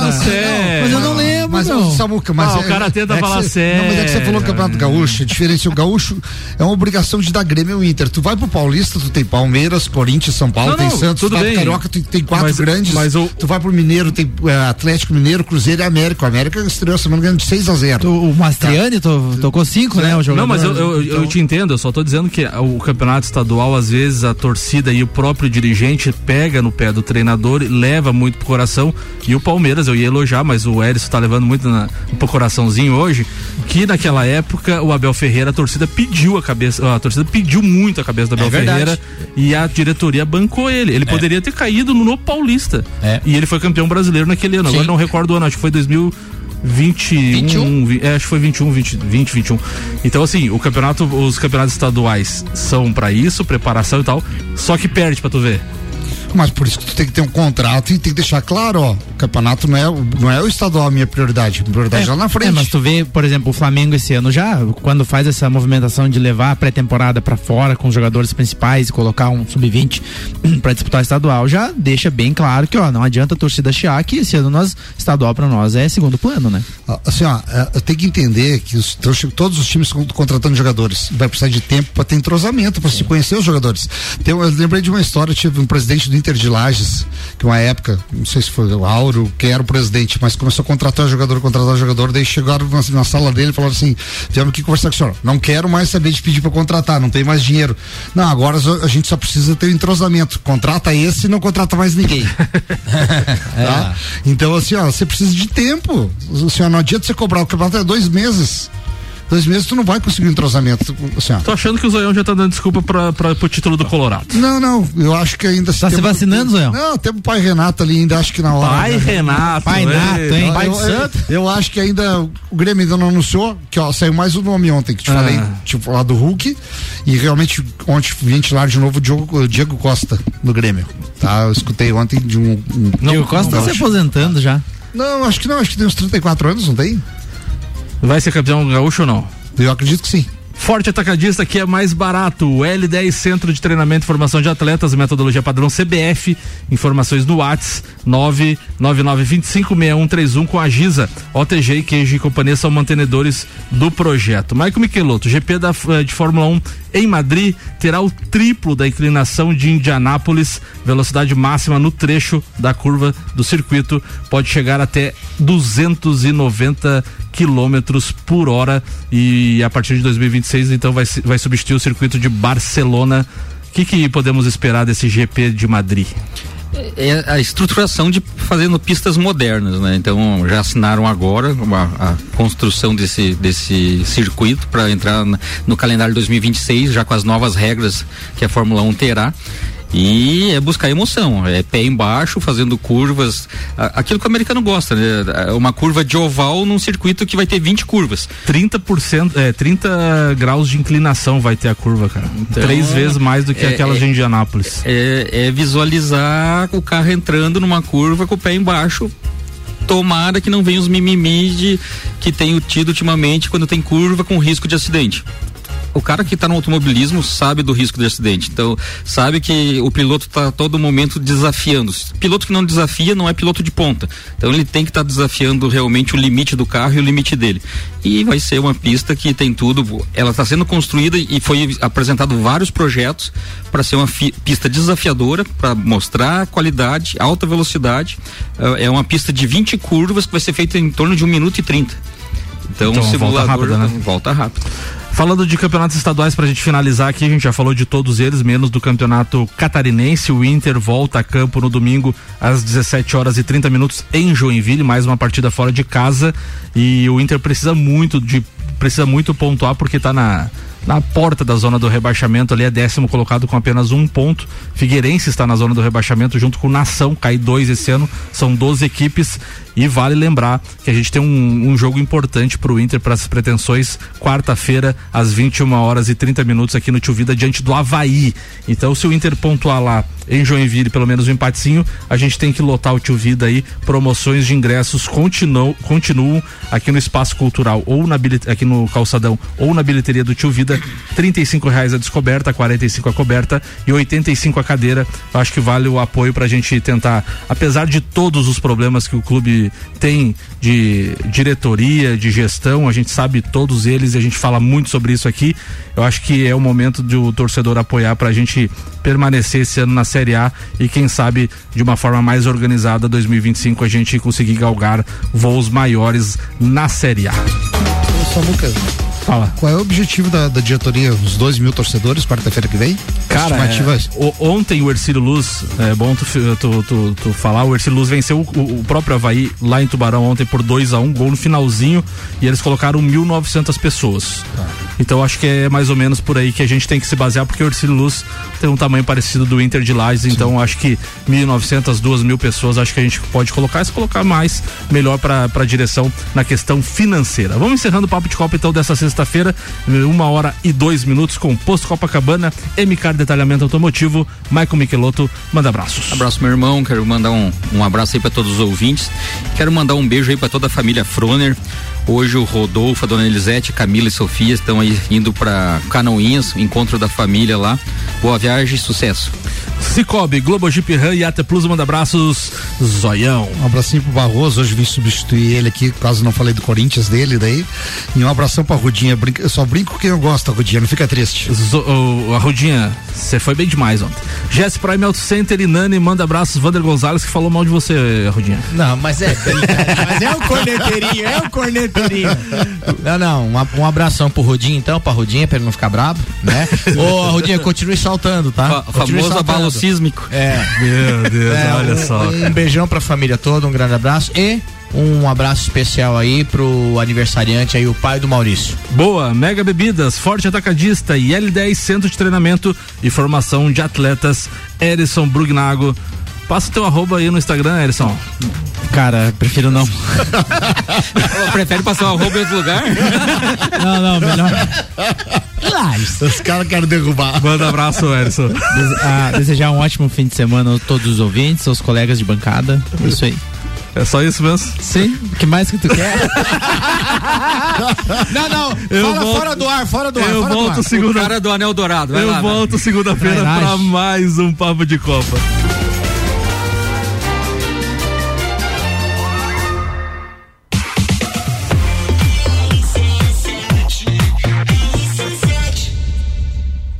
[SPEAKER 4] Mas eu não lembro,
[SPEAKER 3] Mas, ô, Samuca, mas
[SPEAKER 1] Ah,
[SPEAKER 3] é-
[SPEAKER 1] o cara tenta
[SPEAKER 3] é
[SPEAKER 1] falar
[SPEAKER 3] cê-
[SPEAKER 1] sério.
[SPEAKER 3] Não, mas é que você falou do Campeonato Gaúcho, a diferença, o Gaúcho é uma obrigação de dar Grêmio ao Inter. Tu vai pro Paulista, tu tem Palmeiras, Corinthians, São Paulo,
[SPEAKER 1] Não,
[SPEAKER 3] tem
[SPEAKER 1] não,
[SPEAKER 3] Santos,
[SPEAKER 1] tudo
[SPEAKER 3] tu vai
[SPEAKER 1] bem.
[SPEAKER 3] pro Carioca, tu tem quatro
[SPEAKER 1] Mas-
[SPEAKER 3] grandes.
[SPEAKER 1] mas o-
[SPEAKER 3] Tu vai pro Mineiro, tem é, Atlético Mineiro, Cruzeiro e América. O América estreou semana ganhando de 6 a 0
[SPEAKER 4] O, o Mastriani to- tocou cinco, né? O jogador.
[SPEAKER 1] Não, mas eu, eu, eu
[SPEAKER 3] Então-
[SPEAKER 1] te entendo, eu só tô dizendo que o campeonato estadual, às vezes, a torcida e o próprio dirigente pega no pé do treinador e leva muito pro coração. E o Palmeiras, eu ia elogiar, mas o Erisson tá levando muito na, pro coraçãozinho hoje, que naquela época o Abel Ferreira, a torcida pediu a cabeça, a torcida pediu muito a cabeça do Abel
[SPEAKER 2] É.
[SPEAKER 1] Ferreira e a diretoria bancou ele. Ele poderia ter caído no, no Paulista.
[SPEAKER 2] É.
[SPEAKER 1] E ele foi campeão brasileiro naquele ano. Agora
[SPEAKER 2] Sim.
[SPEAKER 1] não recordo o ano, acho que foi 2021.
[SPEAKER 2] 21?
[SPEAKER 1] vi- é, acho que foi 21, 20, 20, 21. Então, assim, o campeonato, os campeonatos estaduais são pra isso, preparação e tal. Só que perde pra tu ver.
[SPEAKER 3] Mas por isso que tu tem que ter um contrato e tem que deixar claro, ó, o campeonato não é, o- não é o estadual a minha prioridade, a prioridade é, lá na frente.
[SPEAKER 4] É, mas tu vê, por exemplo, o Flamengo esse ano já, quando faz essa movimentação de levar a pré-temporada pra fora com os jogadores principais e colocar um sub-20 pra disputar o estadual, já deixa bem claro que, ó, não adianta a torcida chiar que esse ano nós, estadual pra nós é segundo plano, né?
[SPEAKER 3] Ah, Assim, ó, é, eu tenho que entender que os, todos- os times estão contratando jogadores. Vai precisar de tempo para ter entrosamento, para se conhecer os jogadores. Tem, eu lembrei de uma história, tive um presidente do Inter de Lages, que uma época, não sei se foi o Auro, que era o presidente, mas começou a contratar jogador, contratar jogador, daí chegaram na, na sala dele e falaram assim: viemos aqui conversar com o senhor, não quero mais saber de pedir para contratar, não tem mais dinheiro. Não, agora a gente só precisa ter um entrosamento. Contrata esse e não contrata mais ninguém. tá? Então, assim, ó, você precisa de tempo. Assim, ó, não adianta você cobrar o campeonato é dois meses. Dois meses tu não vai conseguir um entrosamento. Assim, ó.
[SPEAKER 1] Tô achando que o Zoião já tá dando desculpa pra, pra, pro título do Colorado.
[SPEAKER 3] Não, não, eu acho que ainda
[SPEAKER 4] Tá se vacinando, Zoião?
[SPEAKER 3] Não, tem o pai Renato ali, ainda acho que na hora.
[SPEAKER 1] Pai Renato.
[SPEAKER 4] Pai Nato,
[SPEAKER 1] ei,
[SPEAKER 4] hein?
[SPEAKER 3] Eu,
[SPEAKER 4] Pai
[SPEAKER 3] eu,
[SPEAKER 4] de santo.
[SPEAKER 3] eu acho que ainda o Grêmio ainda não anunciou, que ó, saiu mais um nome ontem, que te
[SPEAKER 1] Ah.
[SPEAKER 3] falei, tipo lá do Hulk, e realmente ontem ventilar de novo o Diogo, Diego Costa no Grêmio. Tá? Eu escutei ontem de um. um
[SPEAKER 4] Diego Costa tá se aposentando já.
[SPEAKER 3] Não, acho que não, acho que tem uns 34 anos, não tem?
[SPEAKER 1] Vai ser campeão gaúcho ou não?
[SPEAKER 3] Eu acredito que sim.
[SPEAKER 1] Forte Atacadista que é mais barato. O L10 Centro de Treinamento e Formação de Atletas, metodologia padrão CBF. Informações no Whats 999256131 com a Giza. OTG e Queijo e Companhia são mantenedores do projeto. Michael Michelotto, GP da, eh, de Fórmula 1 em Madrid terá o triplo da inclinação de Indianápolis. Velocidade máxima no trecho da curva do circuito pode chegar até 290 quilômetros por hora e a partir de 2026 então vai, vai substituir o circuito de Barcelona. O que, que podemos esperar desse GP de Madrid?
[SPEAKER 5] é a estruturação de fazendo pistas modernas, né? Então já assinaram agora uma, a construção desse desse circuito para entrar no calendário 2026, já com as novas regras que a Fórmula 1 terá. E é buscar emoção, é pé embaixo, fazendo curvas, aquilo que o americano gosta, né? Uma curva de oval num circuito que vai ter 20 curvas.
[SPEAKER 1] 30%, é, 30 graus de inclinação vai ter a curva, cara. Então, Três vezes mais do que
[SPEAKER 5] é,
[SPEAKER 1] aquela
[SPEAKER 5] é,
[SPEAKER 1] de Indianápolis.
[SPEAKER 5] É, é visualizar o carro entrando numa curva com o pé embaixo, tomara que não venha os mimimi de, que tenho tido ultimamente quando tem curva com risco de acidente o cara que está no automobilismo sabe do risco de acidente. Então, sabe que o piloto está todo momento desafiando. Piloto que não desafia não é piloto de ponta. Então, ele tem que estar tá desafiando realmente o limite do carro e o limite dele. E vai ser uma pista que tem tudo. Ela está sendo construída e foi apresentado vários projetos para ser uma pista desafiadora, para mostrar qualidade, alta velocidade. É uma pista de 20 curvas que vai ser feita em torno de um minuto e 30. Então, então simulador volta rápida, né? volta rápido.
[SPEAKER 1] Falando de campeonatos estaduais, para a gente finalizar aqui, a gente já falou de todos eles, menos do campeonato catarinense. O Inter volta a campo no domingo às 17 horas e 30 minutos em Joinville, mais uma partida fora de casa. E o Inter precisa muito de precisa muito pontuar porque está na na porta da zona do rebaixamento ali é décimo colocado com apenas um ponto. Figueirense está na zona do rebaixamento junto com Nação, cai dois esse ano, são 12 equipes e vale lembrar que a gente tem um, um jogo importante para o Inter para as pretensões quarta-feira às 21 horas e 30 minutos aqui no Tio Vida diante do Havaí. Então se o Inter pontuar lá em Joinville pelo menos um empatezinho, a gente tem que lotar o Tio Vida aí. Promoções de ingressos continuam, continuam aqui no Espaço Cultural ou na aqui no Calçadão ou na bilheteria do Tio Vida corrida, R$ reais a descoberta, 45 a coberta e 85 a cadeira. Acho que vale o apoio para a gente tentar, apesar de todos os problemas que o clube tem de diretoria, de gestão, a gente sabe todos eles e a gente fala muito sobre isso aqui. Eu acho que é o momento de o torcedor apoiar para a gente permanecer esse ano na Série A e quem sabe de uma forma mais organizada 2025 a gente conseguir galgar voos maiores na Série A.
[SPEAKER 3] Fala. Qual é o objetivo da, da diretoria? Os dois mil torcedores, quarta-feira que vem?
[SPEAKER 1] Cara, é, o, ontem o Ercílio Luz, é bom tu, tu, tu, tu falar, o Ercílio Luz venceu o, o, próprio Havaí lá em Tubarão ontem por 2 a 1 um, gol no finalzinho, e eles colocaram 1.900 pessoas. Tá. Então acho que é mais ou menos por aí que a gente tem que se basear, porque o Ercílio Luz tem um tamanho parecido do Inter de Lages, então acho que 1.900, 2.000 pessoas, acho que a gente pode colocar, se colocar mais, melhor para a direção na questão financeira. Vamos encerrando o Papo de Copa então dessa sexta sexta-feira, uma hora e dois minutos com Posto Copacabana, MK Detalhamento Automotivo, Michael Michelotto, manda abraços.
[SPEAKER 5] Abraço meu irmão, quero mandar um, um abraço aí para todos os ouvintes, quero mandar um beijo aí para toda a família Froner, Hoje o Rodolfo, a dona Elisete, Camila e Sofia estão aí indo para Canoinhas, encontro da família lá. Boa viagem, sucesso.
[SPEAKER 1] Cicobi, Globo Jeep Ram e AT Plus manda abraços, Zoião.
[SPEAKER 3] Um abracinho pro Barroso, hoje vim substituir ele aqui, caso não falei do Corinthians dele daí. E um abração pra Rudinha, eu só brinco quem eu gosto, Rudinha, não fica triste.
[SPEAKER 1] Zo, oh, a Rudinha, você foi bem demais ontem. Jess Prime Auto Center e Nani manda abraços, Vander Gonzalez que falou mal de você, Rudinha.
[SPEAKER 2] Não, mas é, mas é um corneteirinho, é um corneteirinho. Não, não, um, um abração pro Rodinho então, pra Rodinha, pra ele não ficar brabo, né? Ô, Rodinha, continue saltando, tá?
[SPEAKER 5] Fa famoso abalo sísmico.
[SPEAKER 2] É. Meu Deus, é, olha um, só. Um beijão pra família toda, um grande abraço e um abraço especial aí pro aniversariante aí, o pai do Maurício.
[SPEAKER 1] Boa, Mega Bebidas, Forte Atacadista e L10 Centro de Treinamento e Formação de Atletas, Erison Brugnago. Passa o teu arroba aí no Instagram, Erison.
[SPEAKER 4] Cara, prefiro não.
[SPEAKER 5] Prefere passar o arroba em outro lugar?
[SPEAKER 4] não, não, melhor.
[SPEAKER 3] Os caras querem derrubar.
[SPEAKER 1] Manda abraço, Erison.
[SPEAKER 4] Ah, desejar um ótimo fim de semana a todos os ouvintes, aos colegas de bancada. É isso aí.
[SPEAKER 1] É só isso mesmo?
[SPEAKER 4] Sim. O que mais que tu quer?
[SPEAKER 2] não, não. Eu Fala volto, fora do ar, fora do ar.
[SPEAKER 1] Eu
[SPEAKER 2] fora
[SPEAKER 1] volto
[SPEAKER 2] do ar.
[SPEAKER 1] segunda.
[SPEAKER 5] O cara do Anel Dourado.
[SPEAKER 1] eu
[SPEAKER 5] lá,
[SPEAKER 1] volto segunda-feira para mais um Papo de Copa.